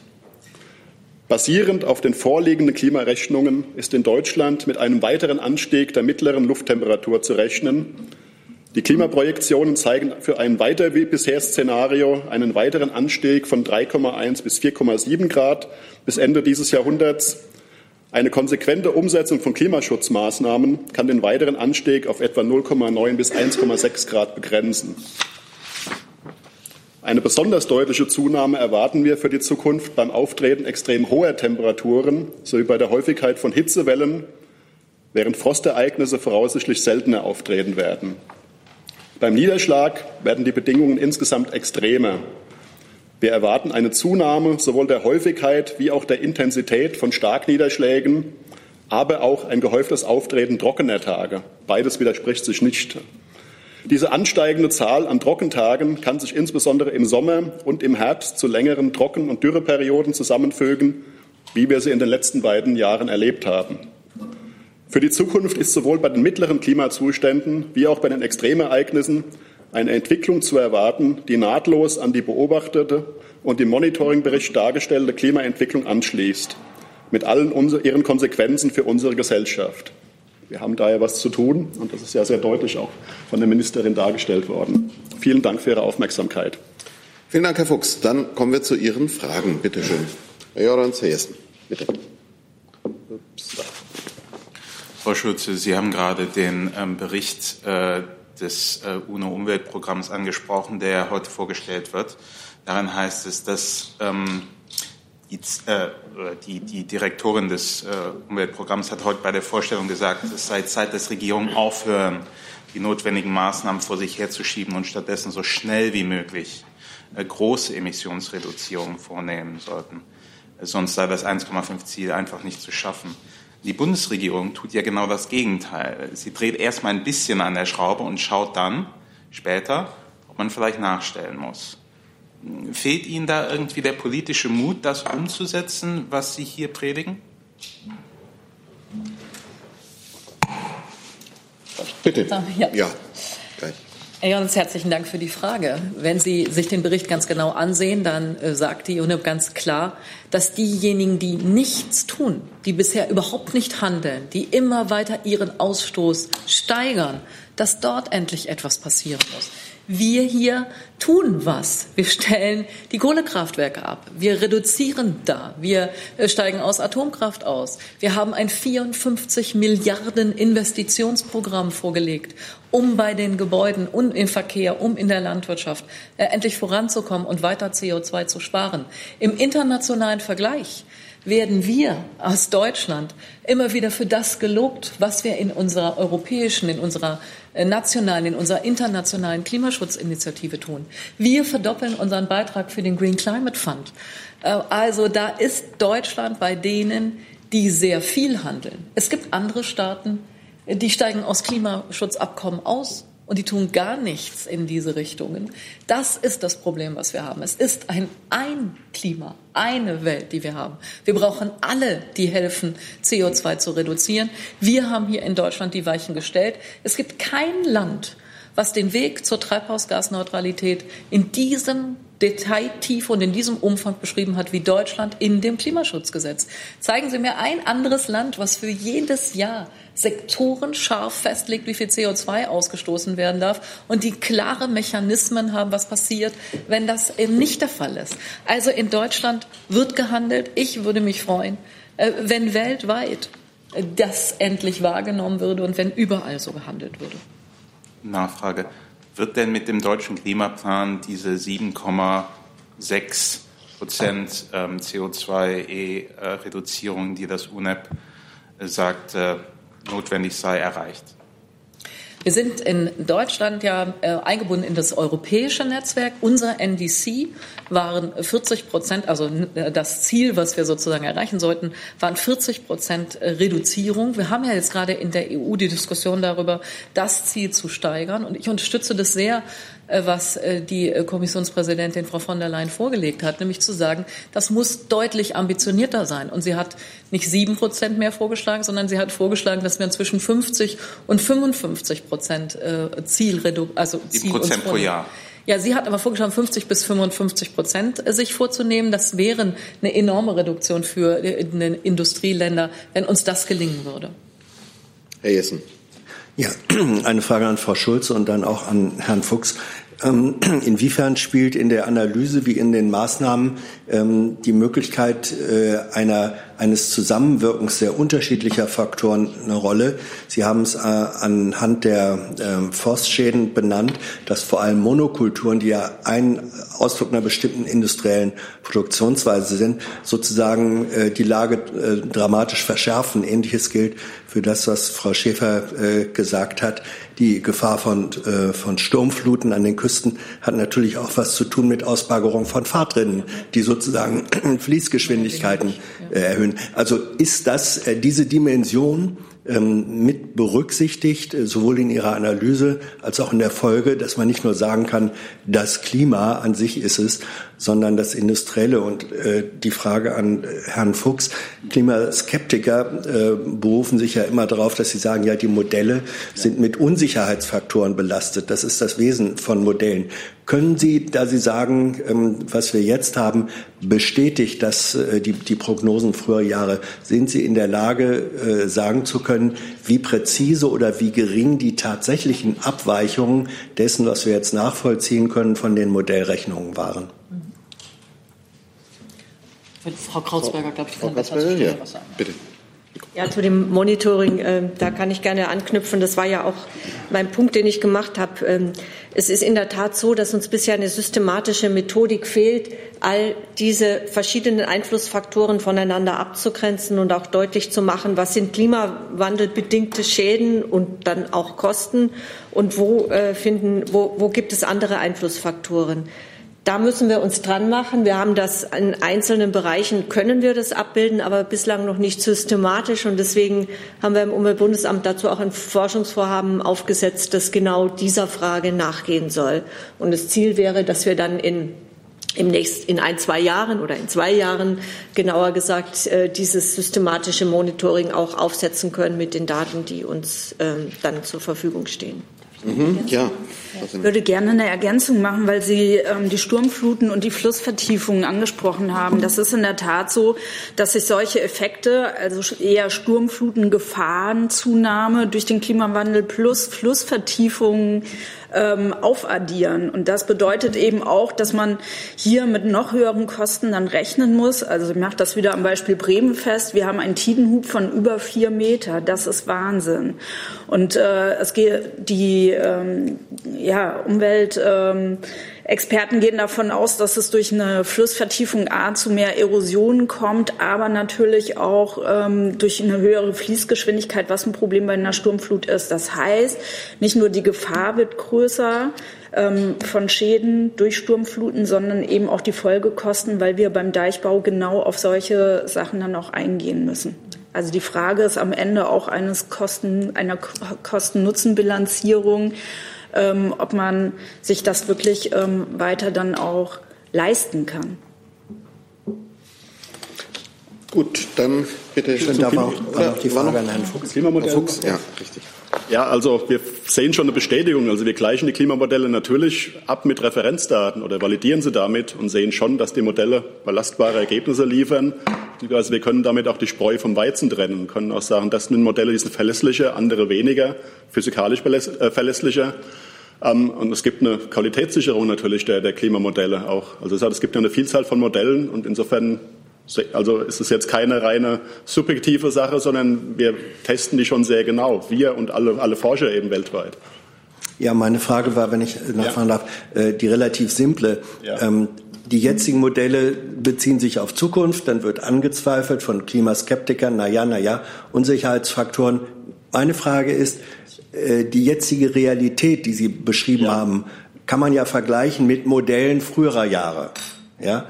H: Basierend auf den vorliegenden Klimarechnungen ist in Deutschland mit einem weiteren Anstieg der mittleren Lufttemperatur zu rechnen, die Klimaprojektionen zeigen für ein weiter wie bisher Szenario einen weiteren Anstieg von 3,1 bis 4,7 Grad bis Ende dieses Jahrhunderts. Eine konsequente Umsetzung von Klimaschutzmaßnahmen kann den weiteren Anstieg auf etwa 0,9 bis 1,6 Grad begrenzen. Eine besonders deutliche Zunahme erwarten wir für die Zukunft beim Auftreten extrem hoher Temperaturen sowie bei der Häufigkeit von Hitzewellen, während Frostereignisse voraussichtlich seltener auftreten werden. Beim Niederschlag werden die Bedingungen insgesamt extremer. Wir erwarten eine Zunahme sowohl der Häufigkeit wie auch der Intensität von Starkniederschlägen, aber auch ein gehäuftes Auftreten trockener Tage. Beides widerspricht sich nicht. Diese ansteigende Zahl an Trockentagen kann sich insbesondere im Sommer und im Herbst zu längeren Trocken- und Dürreperioden zusammenfügen, wie wir sie in den letzten beiden Jahren erlebt haben. Für die Zukunft ist sowohl bei den mittleren Klimazuständen wie auch bei den Extremereignissen eine Entwicklung zu erwarten, die nahtlos an die beobachtete und im Monitoringbericht dargestellte Klimaentwicklung anschließt, mit allen ihren Konsequenzen für unsere Gesellschaft. Wir haben daher was zu tun und das ist ja sehr deutlich auch von der Ministerin dargestellt worden. Vielen Dank für Ihre Aufmerksamkeit.
C: Vielen Dank, Herr Fuchs. Dann kommen wir zu Ihren Fragen. Bitte schön. Herr Jordans Hessen, bitte. Ups.
I: Frau Schulze, Sie haben gerade den ähm, Bericht äh, des äh, UNO-Umweltprogramms angesprochen, der heute vorgestellt wird. Darin heißt es, dass ähm, die, äh, die, die, Direktorin des äh, Umweltprogramms hat heute bei der Vorstellung gesagt, es sei Zeit, dass Regierungen aufhören, die notwendigen Maßnahmen vor sich herzuschieben und stattdessen so schnell wie möglich äh, große Emissionsreduzierungen vornehmen sollten. Sonst sei das 1,5 Ziel einfach nicht zu schaffen. Die Bundesregierung tut ja genau das Gegenteil. Sie dreht erstmal ein bisschen an der Schraube und schaut dann später, ob man vielleicht nachstellen muss. Fehlt Ihnen da irgendwie der politische Mut, das umzusetzen, was Sie hier predigen?
C: Bitte.
B: Ja.
C: ja.
B: Herr Jons, herzlichen Dank für die Frage. Wenn Sie sich den Bericht ganz genau ansehen, dann äh, sagt die UNEP ganz klar, dass diejenigen, die nichts tun, die bisher überhaupt nicht handeln, die immer weiter ihren Ausstoß steigern, dass dort endlich etwas passieren muss. Wir hier tun was. Wir stellen die Kohlekraftwerke ab. Wir reduzieren da. Wir äh, steigen aus Atomkraft aus. Wir haben ein 54 Milliarden Investitionsprogramm vorgelegt, um bei den Gebäuden und im Verkehr, um in der Landwirtschaft äh, endlich voranzukommen und weiter CO2 zu sparen. Im internationalen Vergleich werden wir aus Deutschland immer wieder für das gelobt, was wir in unserer europäischen, in unserer äh, nationalen, in unserer internationalen Klimaschutzinitiative tun. Wir verdoppeln unseren Beitrag für den Green Climate Fund. Äh, also da ist Deutschland bei denen, die sehr viel handeln. Es gibt andere Staaten, die steigen aus Klimaschutzabkommen aus und die tun gar nichts in diese Richtungen. Das ist das Problem, was wir haben. Es ist ein ein Klima, eine Welt, die wir haben. Wir brauchen alle, die helfen, CO2 zu reduzieren. Wir haben hier in Deutschland die Weichen gestellt. Es gibt kein Land, was den Weg zur Treibhausgasneutralität in diesem Detailtiefe und in diesem Umfang beschrieben hat wie Deutschland in dem Klimaschutzgesetz. Zeigen Sie mir ein anderes Land, was für jedes Jahr Sektoren scharf festlegt, wie viel CO2 ausgestoßen werden darf und die klare Mechanismen haben, was passiert, wenn das eben nicht der Fall ist. Also in Deutschland wird gehandelt. Ich würde mich freuen, äh, wenn weltweit das endlich wahrgenommen würde und wenn überall so gehandelt würde.
I: Nachfrage. Wird denn mit dem deutschen Klimaplan diese 7,6 Prozent ähm, CO2-Reduzierung, die das UNEP sagt, äh, notwendig sei, erreicht?
B: Wir sind in Deutschland ja äh, eingebunden in das europäische Netzwerk. Unser NDC waren 40 Prozent, also äh, das Ziel, was wir sozusagen erreichen sollten, waren 40 Prozent äh, Reduzierung. Wir haben ja jetzt gerade in der EU die Diskussion darüber, das Ziel zu steigern. Und ich unterstütze das sehr, äh, was die Kommissionspräsidentin Frau von der Leyen vorgelegt hat, nämlich zu sagen, das muss deutlich ambitionierter sein. Und sie hat nicht sieben Prozent mehr vorgeschlagen, sondern sie hat vorgeschlagen, dass wir zwischen 50 und 55 Prozent Zielreduktion, also
I: Ziel Prozent pro Jahr.
B: Ja, sie hat aber vorgeschlagen, 50 bis 55 Prozent sich vorzunehmen. Das wäre eine enorme Reduktion für die Industrieländer, wenn uns das gelingen würde.
C: Herr Jessen.
J: Ja, eine Frage an Frau Schulze und dann auch an Herrn Fuchs. Ähm, inwiefern spielt in der Analyse wie in den Maßnahmen ähm, die Möglichkeit äh, einer, eines Zusammenwirkens sehr unterschiedlicher Faktoren eine Rolle? Sie haben es äh, anhand der ähm, Forstschäden benannt, dass vor allem Monokulturen, die ja ein Ausdruck einer bestimmten industriellen Produktionsweise sind, sozusagen äh, die Lage dramatisch verschärfen. Ähnliches gilt für das, was Frau Schäfer gesagt hat. Die Gefahr von, von Sturmfluten an den Küsten hat natürlich auch was zu tun mit Ausbaggerung von Fahrtrinnen, die sozusagen Fließgeschwindigkeiten erhöhen. Also ist das diese Dimension ähm, mit berücksichtigt, äh, sowohl in Ihrer Analyse als auch in der Folge, dass man nicht nur sagen kann, das Klima an sich ist es, sondern das Industrielle. Und äh, die Frage an Herrn Fuchs, Klimaskeptiker äh, berufen sich ja immer darauf, dass sie sagen, ja, die Modelle sind mit Unsicherheitsfaktoren belastet. Das ist das Wesen von Modellen. Können Sie, da Sie sagen, ähm, was wir jetzt haben, bestätigt, dass äh, die, die Prognosen früher Jahre, sind Sie in der Lage, äh, sagen zu können, wie präzise oder wie gering die tatsächlichen Abweichungen dessen, was wir jetzt nachvollziehen können, von den Modellrechnungen waren?
B: Frau Krausberger, glaube ich,
C: Frau Krausberger, ja, bitte.
F: Ja, zu dem Monitoring, äh, da kann ich gerne anknüpfen. Das war ja auch mein Punkt, den ich gemacht habe. Ähm, es ist in der Tat so, dass uns bisher eine systematische Methodik fehlt, all diese verschiedenen Einflussfaktoren voneinander abzugrenzen und auch deutlich zu machen, was sind klimawandelbedingte Schäden und dann auch Kosten und wo, äh, finden, wo, wo gibt es andere Einflussfaktoren. Da müssen wir uns dran machen. Wir haben das in einzelnen Bereichen, können wir das abbilden, aber bislang noch nicht systematisch. Und deswegen haben wir im Umweltbundesamt dazu auch ein Forschungsvorhaben aufgesetzt, das genau dieser Frage nachgehen soll. Und das Ziel wäre, dass wir dann in im nächsten, in ein, zwei Jahren oder in zwei Jahren genauer gesagt äh, dieses systematische Monitoring auch aufsetzen können mit den Daten, die uns ähm, dann zur Verfügung stehen.
G: Mhm, ja. Ich würde gerne eine Ergänzung machen, weil Sie ähm, die Sturmfluten und die Flussvertiefungen angesprochen haben. Das ist in der Tat so, dass sich solche Effekte, also eher Sturmfluten, Gefahrenzunahme durch den Klimawandel plus Flussvertiefungen ähm, aufaddieren. Und das bedeutet eben auch, dass man hier mit noch höheren Kosten dann rechnen muss. Also ich mache das wieder am Beispiel Bremen fest. Wir haben einen Tidenhub von über vier Meter. Das ist Wahnsinn. Und äh, es geht die ähm, ja, Umwelt ähm, Experten gehen davon aus, dass es durch eine Flussvertiefung A zu mehr Erosionen kommt, aber natürlich auch ähm, durch eine höhere Fließgeschwindigkeit, was ein Problem bei einer Sturmflut ist. Das heißt, nicht nur die Gefahr wird größer ähm, von Schäden durch Sturmfluten, sondern eben auch die Folgekosten, weil wir beim Deichbau genau auf solche Sachen dann auch eingehen müssen. Also die Frage ist am Ende auch eines Kosten, einer Kosten-Nutzen-Bilanzierung ähm, ob man sich das wirklich ähm, weiter dann auch leisten kann.
C: Gut, dann bitte
J: schön. Da war, war noch die Frage an Herrn Fuchs.
C: Herr Fuchs, ja, richtig.
H: Ja, also wir sehen schon eine Bestätigung. Also wir gleichen die Klimamodelle natürlich ab mit Referenzdaten oder validieren sie damit und sehen schon, dass die Modelle belastbare Ergebnisse liefern. Also wir können damit auch die Spreu vom Weizen trennen, können auch sagen, das sind Modelle, die sind verlässlicher, andere weniger, physikalisch äh, verlässlicher. Ähm, und es gibt eine Qualitätssicherung natürlich der, der Klimamodelle auch. Also es gibt ja eine Vielzahl von Modellen und insofern also ist es jetzt keine reine subjektive Sache, sondern wir testen die schon sehr genau, wir und alle, alle Forscher eben weltweit.
J: Ja, meine Frage war, wenn ich nachfragen ja. darf, äh, die relativ simple. Ja. Ähm, die jetzigen Modelle beziehen sich auf Zukunft, dann wird angezweifelt von Klimaskeptikern, na ja, na ja, Unsicherheitsfaktoren. Meine Frage ist, äh, die jetzige Realität, die Sie beschrieben ja. haben, kann man ja vergleichen mit Modellen früherer Jahre. Ja?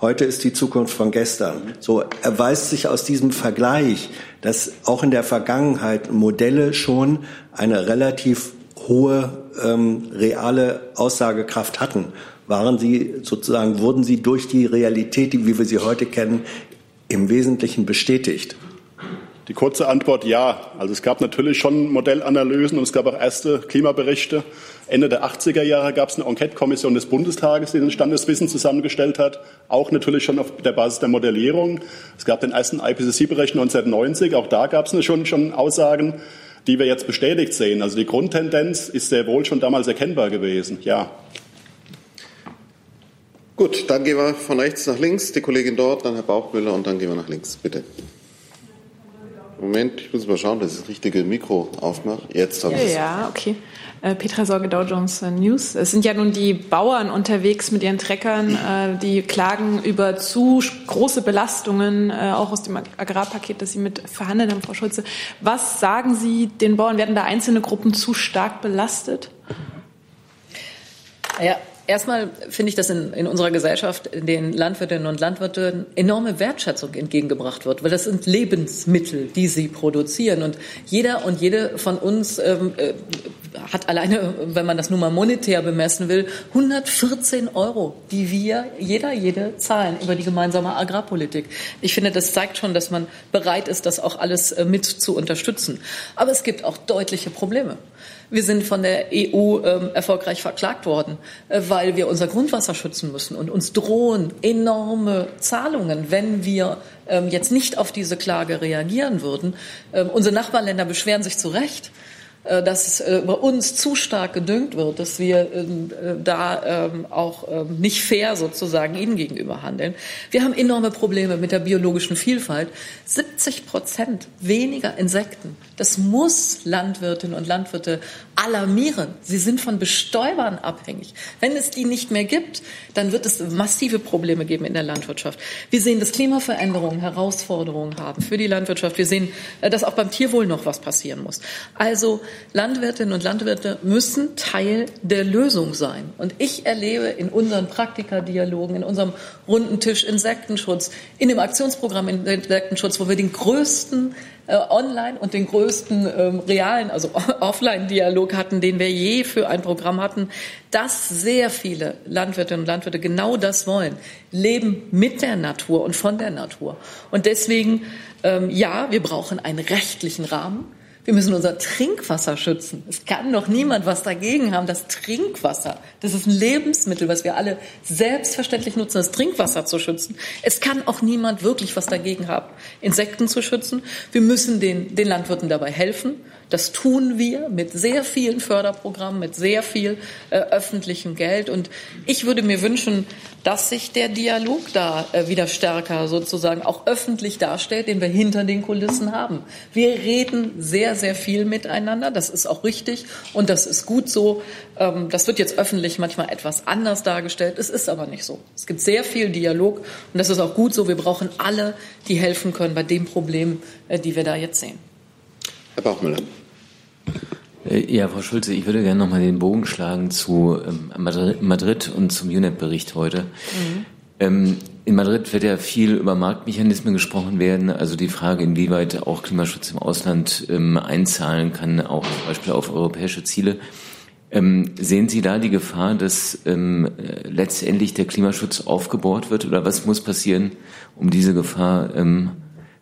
J: Heute ist die Zukunft von gestern. So erweist sich aus diesem Vergleich, dass auch in der Vergangenheit Modelle schon eine relativ hohe ähm, reale Aussagekraft hatten. Waren sie sozusagen, wurden sie durch die Realität, wie wir sie heute kennen, im Wesentlichen bestätigt?
H: Die kurze Antwort ja. Also es gab natürlich schon Modellanalysen und es gab auch erste Klimaberichte. Ende der 80er Jahre gab es eine Enquete-Kommission des Bundestages, die den Standeswissen zusammengestellt hat, auch natürlich schon auf der Basis der Modellierung. Es gab den ersten IPCC-Bericht 1990, auch da gab es schon, schon Aussagen, die wir jetzt bestätigt sehen. Also die Grundtendenz ist sehr wohl schon damals erkennbar gewesen, ja.
C: Gut, dann gehen wir von rechts nach links, die Kollegin dort, dann Herr Bauchmüller und dann gehen wir nach links, bitte. Moment, ich muss mal schauen, dass ich das richtige Mikro aufmache. Jetzt habe
K: ich es. Ja, okay. Äh, Petra Sorge, Dow Jones äh, News. Es sind ja nun die Bauern unterwegs mit ihren Treckern, äh, die klagen über zu große Belastungen, auch aus dem Agrarpaket, das Sie mit verhandelt haben, Frau Schulze. Was sagen Sie den Bauern? Werden da einzelne Gruppen zu stark belastet?
B: Ja, Erstmal finde ich, dass in, in unserer Gesellschaft den Landwirtinnen und Landwirten enorme Wertschätzung entgegengebracht wird, weil das sind Lebensmittel, die sie produzieren. Und jeder und jede von uns ähm, äh, hat alleine, wenn man das nun mal monetär bemessen will, 114 Euro, die wir, jeder, jede zahlen über die gemeinsame Agrarpolitik. Ich finde, das zeigt schon, dass man bereit ist, das auch alles äh, mit zu unterstützen. Aber es gibt auch deutliche Probleme. Wir sind von der EU ähm, erfolgreich verklagt worden, äh, weil wir unser Grundwasser schützen müssen. Und uns drohen enorme Zahlungen, wenn wir ähm, jetzt nicht auf diese Klage reagieren würden. Ähm, unsere Nachbarländer beschweren sich zu Recht äh, dass äh, bei uns zu stark gedüngt wird, dass wir ähm, äh, da ähm, auch ähm, nicht fair sozusagen ihnen gegenüber handeln. Wir haben enorme Probleme mit der biologischen Vielfalt. 70 Prozent weniger Insekten. Das muss Landwirtinnen und Landwirte alarmieren. Sie sind von Bestäubern abhängig. Wenn es die nicht mehr gibt, dann wird es massive Probleme geben in der Landwirtschaft. Wir sehen, dass Klimaveränderungen Herausforderungen haben für die Landwirtschaft. Wir sehen, dass auch beim Tierwohl noch was passieren muss. Also Landwirtinnen und Landwirte müssen Teil der Lösung sein. Und ich erlebe in unseren Praktikadialogen, in unserem runden Tisch Insektenschutz, in dem Aktionsprogramm Insektenschutz, wo wir den größten äh, Online und den größten ähm, realen, also Offline-Dialog hatten, den wir je für ein Programm hatten, dass sehr viele Landwirtinnen und Landwirte genau das wollen, leben mit der Natur und von der Natur. Und deswegen, ähm, ja, wir brauchen einen rechtlichen Rahmen. Wir müssen unser Trinkwasser schützen. Es kann doch niemand was dagegen haben, das Trinkwasser, das ist ein Lebensmittel, was wir alle selbstverständlich nutzen, das Trinkwasser zu schützen. Es kann auch niemand wirklich was dagegen haben, Insekten zu schützen. Wir müssen den, den Landwirten dabei helfen. Das tun wir mit sehr vielen Förderprogrammen, mit sehr viel äh, öffentlichem Geld. Und ich würde mir wünschen, dass sich der Dialog da äh, wieder stärker sozusagen auch öffentlich darstellt, den wir hinter den Kulissen haben. Wir reden sehr, sehr viel miteinander. Das ist auch richtig und das ist gut so. Ähm, das wird jetzt öffentlich manchmal etwas anders dargestellt. Es ist aber nicht so. Es gibt sehr viel Dialog und das ist auch gut so. Wir brauchen alle, die helfen können bei dem Problem, äh, die wir da jetzt sehen.
C: Herr Bauchmüller.
L: Äh, ja, Frau Schulze, ich würde gerne noch mal den Bogen schlagen zu ähm, Madrid und zum UNEP-Bericht heute. Mhm. Ähm, in Madrid wird ja viel über Marktmechanismen gesprochen werden, also die Frage, inwieweit auch Klimaschutz im Ausland ähm, einzahlen kann, auch zum Beispiel auf europäische Ziele. Ähm, sehen Sie da die Gefahr, dass ähm, letztendlich der Klimaschutz aufgebohrt wird oder was muss passieren, um diese Gefahr, um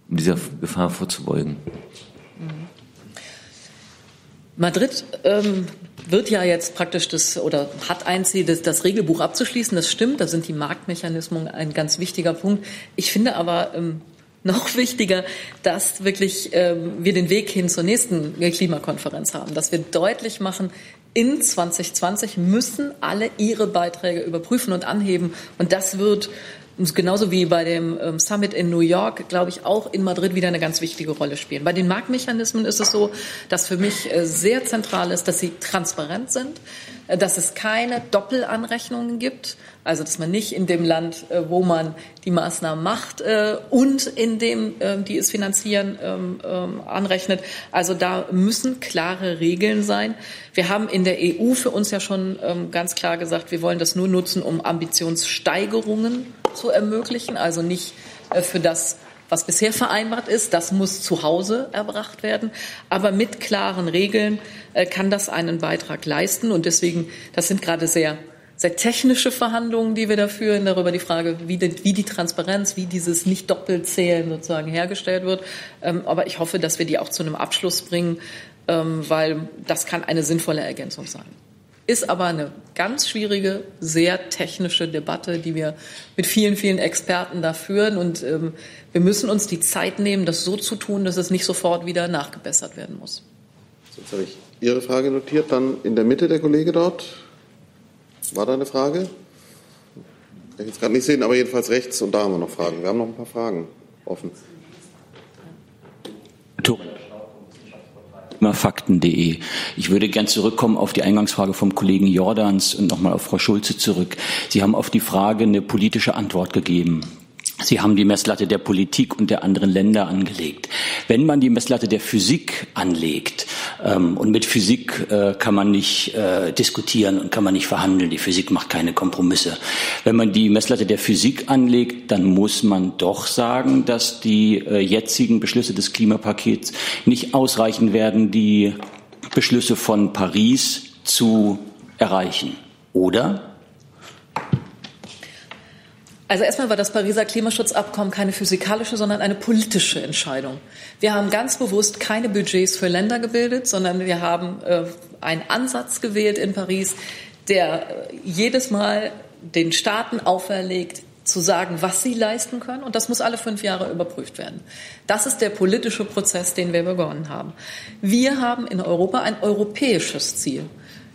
L: dieser Gefahr vorzubeugen?
B: Madrid ähm, wird ja jetzt praktisch das oder hat ein Ziel, das, das Regelbuch abzuschließen. Das stimmt, da sind die Marktmechanismen ein ganz wichtiger Punkt. Ich finde aber ähm, noch wichtiger, dass wirklich ähm, wir den Weg hin zur nächsten Klimakonferenz haben, dass wir deutlich machen, in 2020 müssen alle ihre Beiträge überprüfen und anheben. Und das wird genauso wie bei dem ähm, Summit in New York, glaube ich, auch in Madrid wieder eine ganz wichtige Rolle spielen. Bei den Marktmechanismen ist es so, dass für mich äh, sehr zentral ist, dass sie transparent sind, äh, dass es keine Doppelanrechnungen gibt, also dass man nicht in dem Land, äh, wo man die Maßnahmen macht und in dem, ähm, die es finanzieren, ähm, anrechnet. Also da müssen klare Regeln sein. Wir haben in der EU für uns ja schon ganz klar gesagt, wir wollen das nur nutzen, um Ambitionssteigerungen zu ermöglichen, also nicht äh, für das, was bisher vereinbart ist, das muss zu Hause erbracht werden. Aber mit klaren Regeln äh, kann das einen Beitrag leisten. Und deswegen, das sind gerade sehr, sehr technische Verhandlungen, die wir da führen, darüber die Frage, wie die, wie die Transparenz, wie dieses nicht doppelt zählen sozusagen hergestellt wird. Ähm, aber ich hoffe, dass wir die auch zu einem Abschluss bringen, ähm, weil das kann eine sinnvolle Ergänzung sein. Ist aber eine ganz schwierige, sehr technische Debatte, die wir mit vielen, vielen Experten da führen. Und ähm, wir müssen uns die Zeit nehmen, das so zu tun, dass es nicht sofort wieder nachgebessert werden muss.
C: Jetzt habe ich Ihre Frage notiert. Dann in der Mitte der Kollege dort. War da eine Frage? Kann ich jetzt gerade nicht sehen, aber jedenfalls rechts. Und da haben wir noch Fragen. Wir haben noch ein paar Fragen offen.
A: Turin fakten.de. Ich würde gern zurückkommen auf die Eingangsfrage vom Kollegen Jordans und nochmal auf Frau Schulze zurück. Sie haben auf die Frage eine politische Antwort gegeben. Sie haben die Messlatte der Politik und der anderen Länder angelegt. Wenn man die Messlatte der Physik anlegt, Ähm, und mit Physik äh, kann man nicht äh, diskutieren und kann man nicht verhandeln. Die Physik macht keine Kompromisse. Wenn man die Messlatte der Physik anlegt, dann muss man doch sagen, dass die äh, jetzigen Beschlüsse des Klimapakets nicht ausreichen werden, die Beschlüsse von Paris zu erreichen. Oder?
B: Also erstmal war das Pariser Klimaschutzabkommen keine physikalische, sondern eine politische Entscheidung. Wir haben ganz bewusst keine Budgets für Länder gebildet, sondern wir haben äh, einen Ansatz gewählt in Paris, der äh, jedes Mal den Staaten auferlegt, zu sagen, was sie leisten können. Und das muss alle fünf Jahre überprüft werden. Das ist der politische Prozess, den wir begonnen haben. Wir haben in Europa ein europäisches Ziel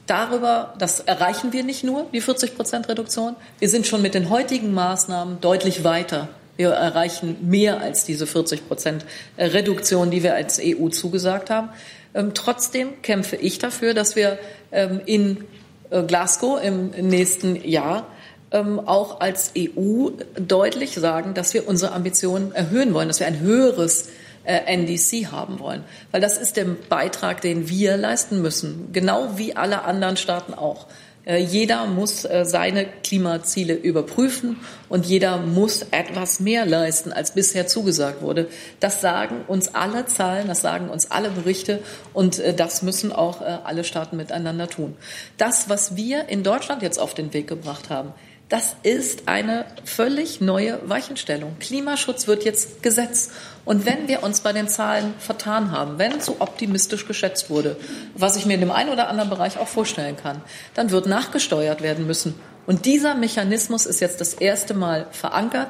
B: darüber, das erreichen wir nicht nur, die 40 Prozent Reduktion. Wir sind schon mit den heutigen Maßnahmen deutlich weiter. Wir erreichen mehr als diese 40 Prozent Reduktion, die wir als EU zugesagt haben. Ähm, trotzdem kämpfe ich dafür, dass wir ähm, in äh, Glasgow im nächsten Jahr ähm, auch als EU deutlich sagen, dass wir unsere Ambitionen erhöhen wollen, dass wir ein höheres NDC haben wollen. Weil das ist der Beitrag, den wir leisten müssen, genau wie alle anderen Staaten auch. Äh, jeder muss äh, seine Klimaziele überprüfen und jeder muss etwas mehr leisten, als bisher zugesagt wurde. Das sagen uns alle Zahlen, das sagen uns alle Berichte und das müssen auch alle Staaten miteinander tun. Das, was wir in Deutschland jetzt auf den Weg gebracht haben, das ist eine völlig neue Weichenstellung. Klimaschutz wird jetzt Gesetz. Und wenn wir uns bei den Zahlen vertan haben, wenn zu optimistisch geschätzt wurde, was ich mir in dem einen oder anderen Bereich auch vorstellen kann, dann wird nachgesteuert werden müssen. Und dieser Mechanismus ist jetzt das erste Mal verankert.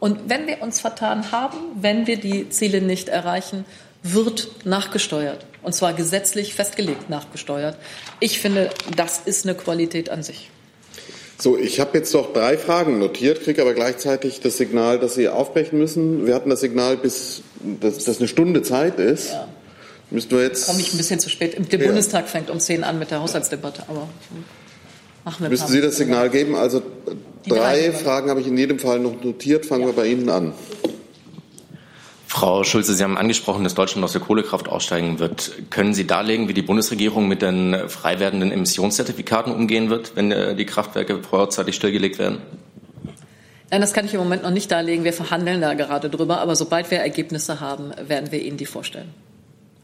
B: Und wenn wir uns vertan haben, wenn wir die Ziele nicht erreichen, wird nachgesteuert. Und zwar gesetzlich festgelegt nachgesteuert. Ich finde, das ist eine Qualität an sich.
C: So, ich habe jetzt noch drei Fragen notiert, kriege aber gleichzeitig das Signal, dass Sie aufbrechen müssen. Wir hatten das Signal, bis dass das eine Stunde Zeit ist. Ja. Müssen wir jetzt.
B: Komme ich ein bisschen zu spät. Der ja. Bundestag fängt um 10 an mit der Haushaltsdebatte, aber
C: machen wir. Müssen Sie das Signal geben? Also drei, drei Fragen habe ich in jedem Fall noch notiert. Fangen ja. wir bei Ihnen an.
M: Frau Schulze, Sie haben angesprochen, dass Deutschland aus der Kohlekraft aussteigen wird. Können Sie darlegen, wie die Bundesregierung mit den frei werdenden Emissionszertifikaten umgehen wird, wenn äh, die Kraftwerke vorzeitig stillgelegt werden?
B: Nein, das kann ich im Moment noch nicht darlegen. Wir verhandeln da gerade drüber. Aber sobald wir Ergebnisse haben, werden wir Ihnen die vorstellen.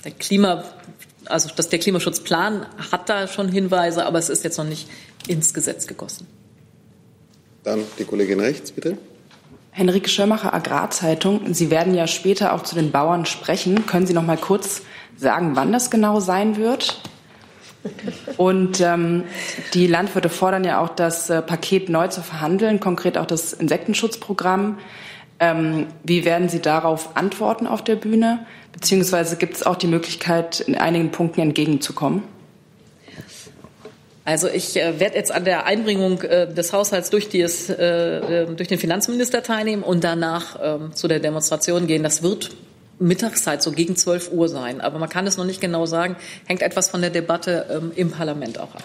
B: Der Klima, also das, der Klimaschutzplan hat da schon Hinweise, aber es ist jetzt noch nicht ins Gesetz gegossen.
C: Dann die Kollegin rechts, bitte.
N: Henrike Schirmacher, Agrarzeitung. Sie werden ja später auch zu den Bauern sprechen. Können Sie noch mal kurz sagen, wann das genau sein wird? Und ähm, die Landwirte fordern ja auch, das äh, Paket neu zu verhandeln, konkret auch das Insektenschutzprogramm. Ähm, wie werden Sie darauf antworten auf der Bühne? Beziehungsweise gibt es auch die Möglichkeit, in einigen Punkten entgegenzukommen?
B: Also ich äh, werde jetzt an der Einbringung äh, des Haushalts durch, dies, äh, äh, durch den Finanzminister teilnehmen und danach ähm, zu der Demonstration gehen. Das wird Mittagszeit, so gegen 12 Uhr sein. Aber man kann es noch nicht genau sagen. Hängt etwas von der Debatte ähm, im Parlament auch ab.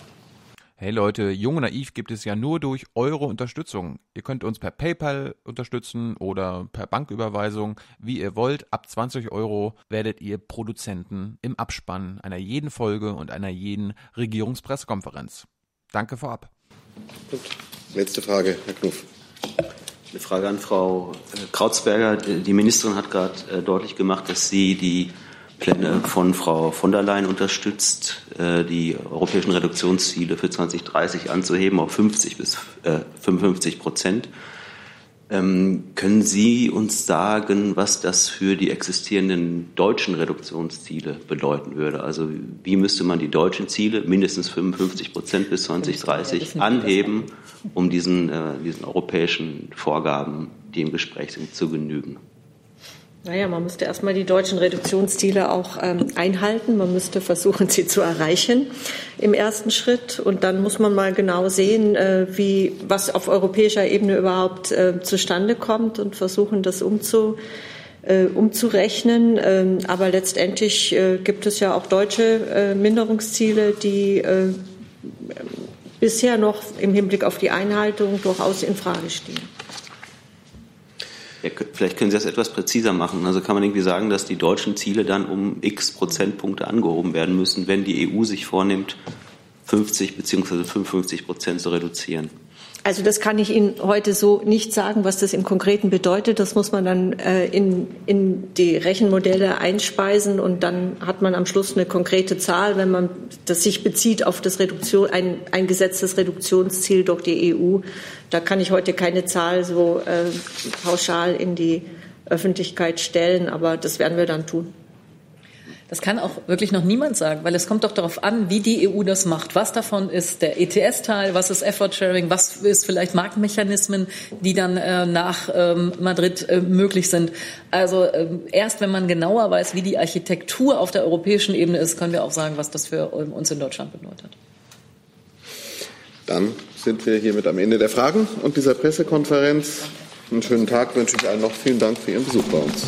O: Hey Leute, Jung und Naiv gibt es ja nur durch eure Unterstützung. Ihr könnt uns per PayPal unterstützen oder per Banküberweisung, wie ihr wollt. Ab 20 Euro werdet ihr Produzenten im Abspann einer jeden Folge und einer jeden Regierungspressekonferenz. Danke vorab.
C: Gut. Letzte Frage, Herr Knuff.
P: Eine Frage an Frau äh, Krautsberger. Die Ministerin hat gerade äh, deutlich gemacht, dass sie die Pläne von Frau von der Leyen unterstützt, äh, die europäischen Reduktionsziele für 2030 anzuheben auf 50 bis 55 äh, Prozent. Ähm, können Sie uns sagen, was das für die existierenden deutschen Reduktionsziele bedeuten würde? Also wie müsste man die deutschen Ziele mindestens 55 Prozent bis 2030 anheben, um diesen, äh, diesen europäischen Vorgaben, die im Gespräch sind, zu genügen?
F: Naja, man müsste erstmal die deutschen Reduktionsziele auch ähm, einhalten. Man müsste versuchen, sie zu erreichen im ersten Schritt. Und dann muss man mal genau sehen, äh, wie, was auf europäischer Ebene überhaupt äh, zustande kommt und versuchen, das umzu, äh, umzurechnen. Ähm, aber letztendlich äh, gibt es ja auch deutsche äh, Minderungsziele, die äh, bisher noch im Hinblick auf die Einhaltung durchaus in Frage stehen.
P: Ja, vielleicht können Sie das etwas präziser machen. Also kann man irgendwie sagen, dass die deutschen Ziele dann um x Prozentpunkte angehoben werden müssen, wenn die EU sich vornimmt, 50 bzw. 55 Prozent zu reduzieren?
F: Also das kann ich Ihnen heute so nicht sagen, was das im Konkreten bedeutet. Das muss man dann äh, in, in die Rechenmodelle einspeisen und dann hat man am Schluss eine konkrete Zahl, wenn man das sich bezieht auf das Reduktion, ein, ein gesetztes Reduktionsziel durch die EU. Da kann ich heute keine Zahl so äh, pauschal in die Öffentlichkeit stellen, aber das werden wir dann tun.
B: Das kann auch wirklich noch niemand sagen, weil es kommt doch darauf an, wie die EU das macht. Was davon ist der ETS-Teil, was ist Effort-Sharing, was ist vielleicht Marktmechanismen, die dann äh, nach ähm, Madrid äh, möglich sind. Also äh, erst wenn man genauer weiß, wie die Architektur auf der europäischen Ebene ist, können wir auch sagen, was das für ähm, uns in Deutschland bedeutet.
C: Dann sind wir hiermit am Ende der Fragen und dieser Pressekonferenz. Einen schönen Tag wünsche ich allen noch. Vielen Dank für Ihren Besuch bei uns.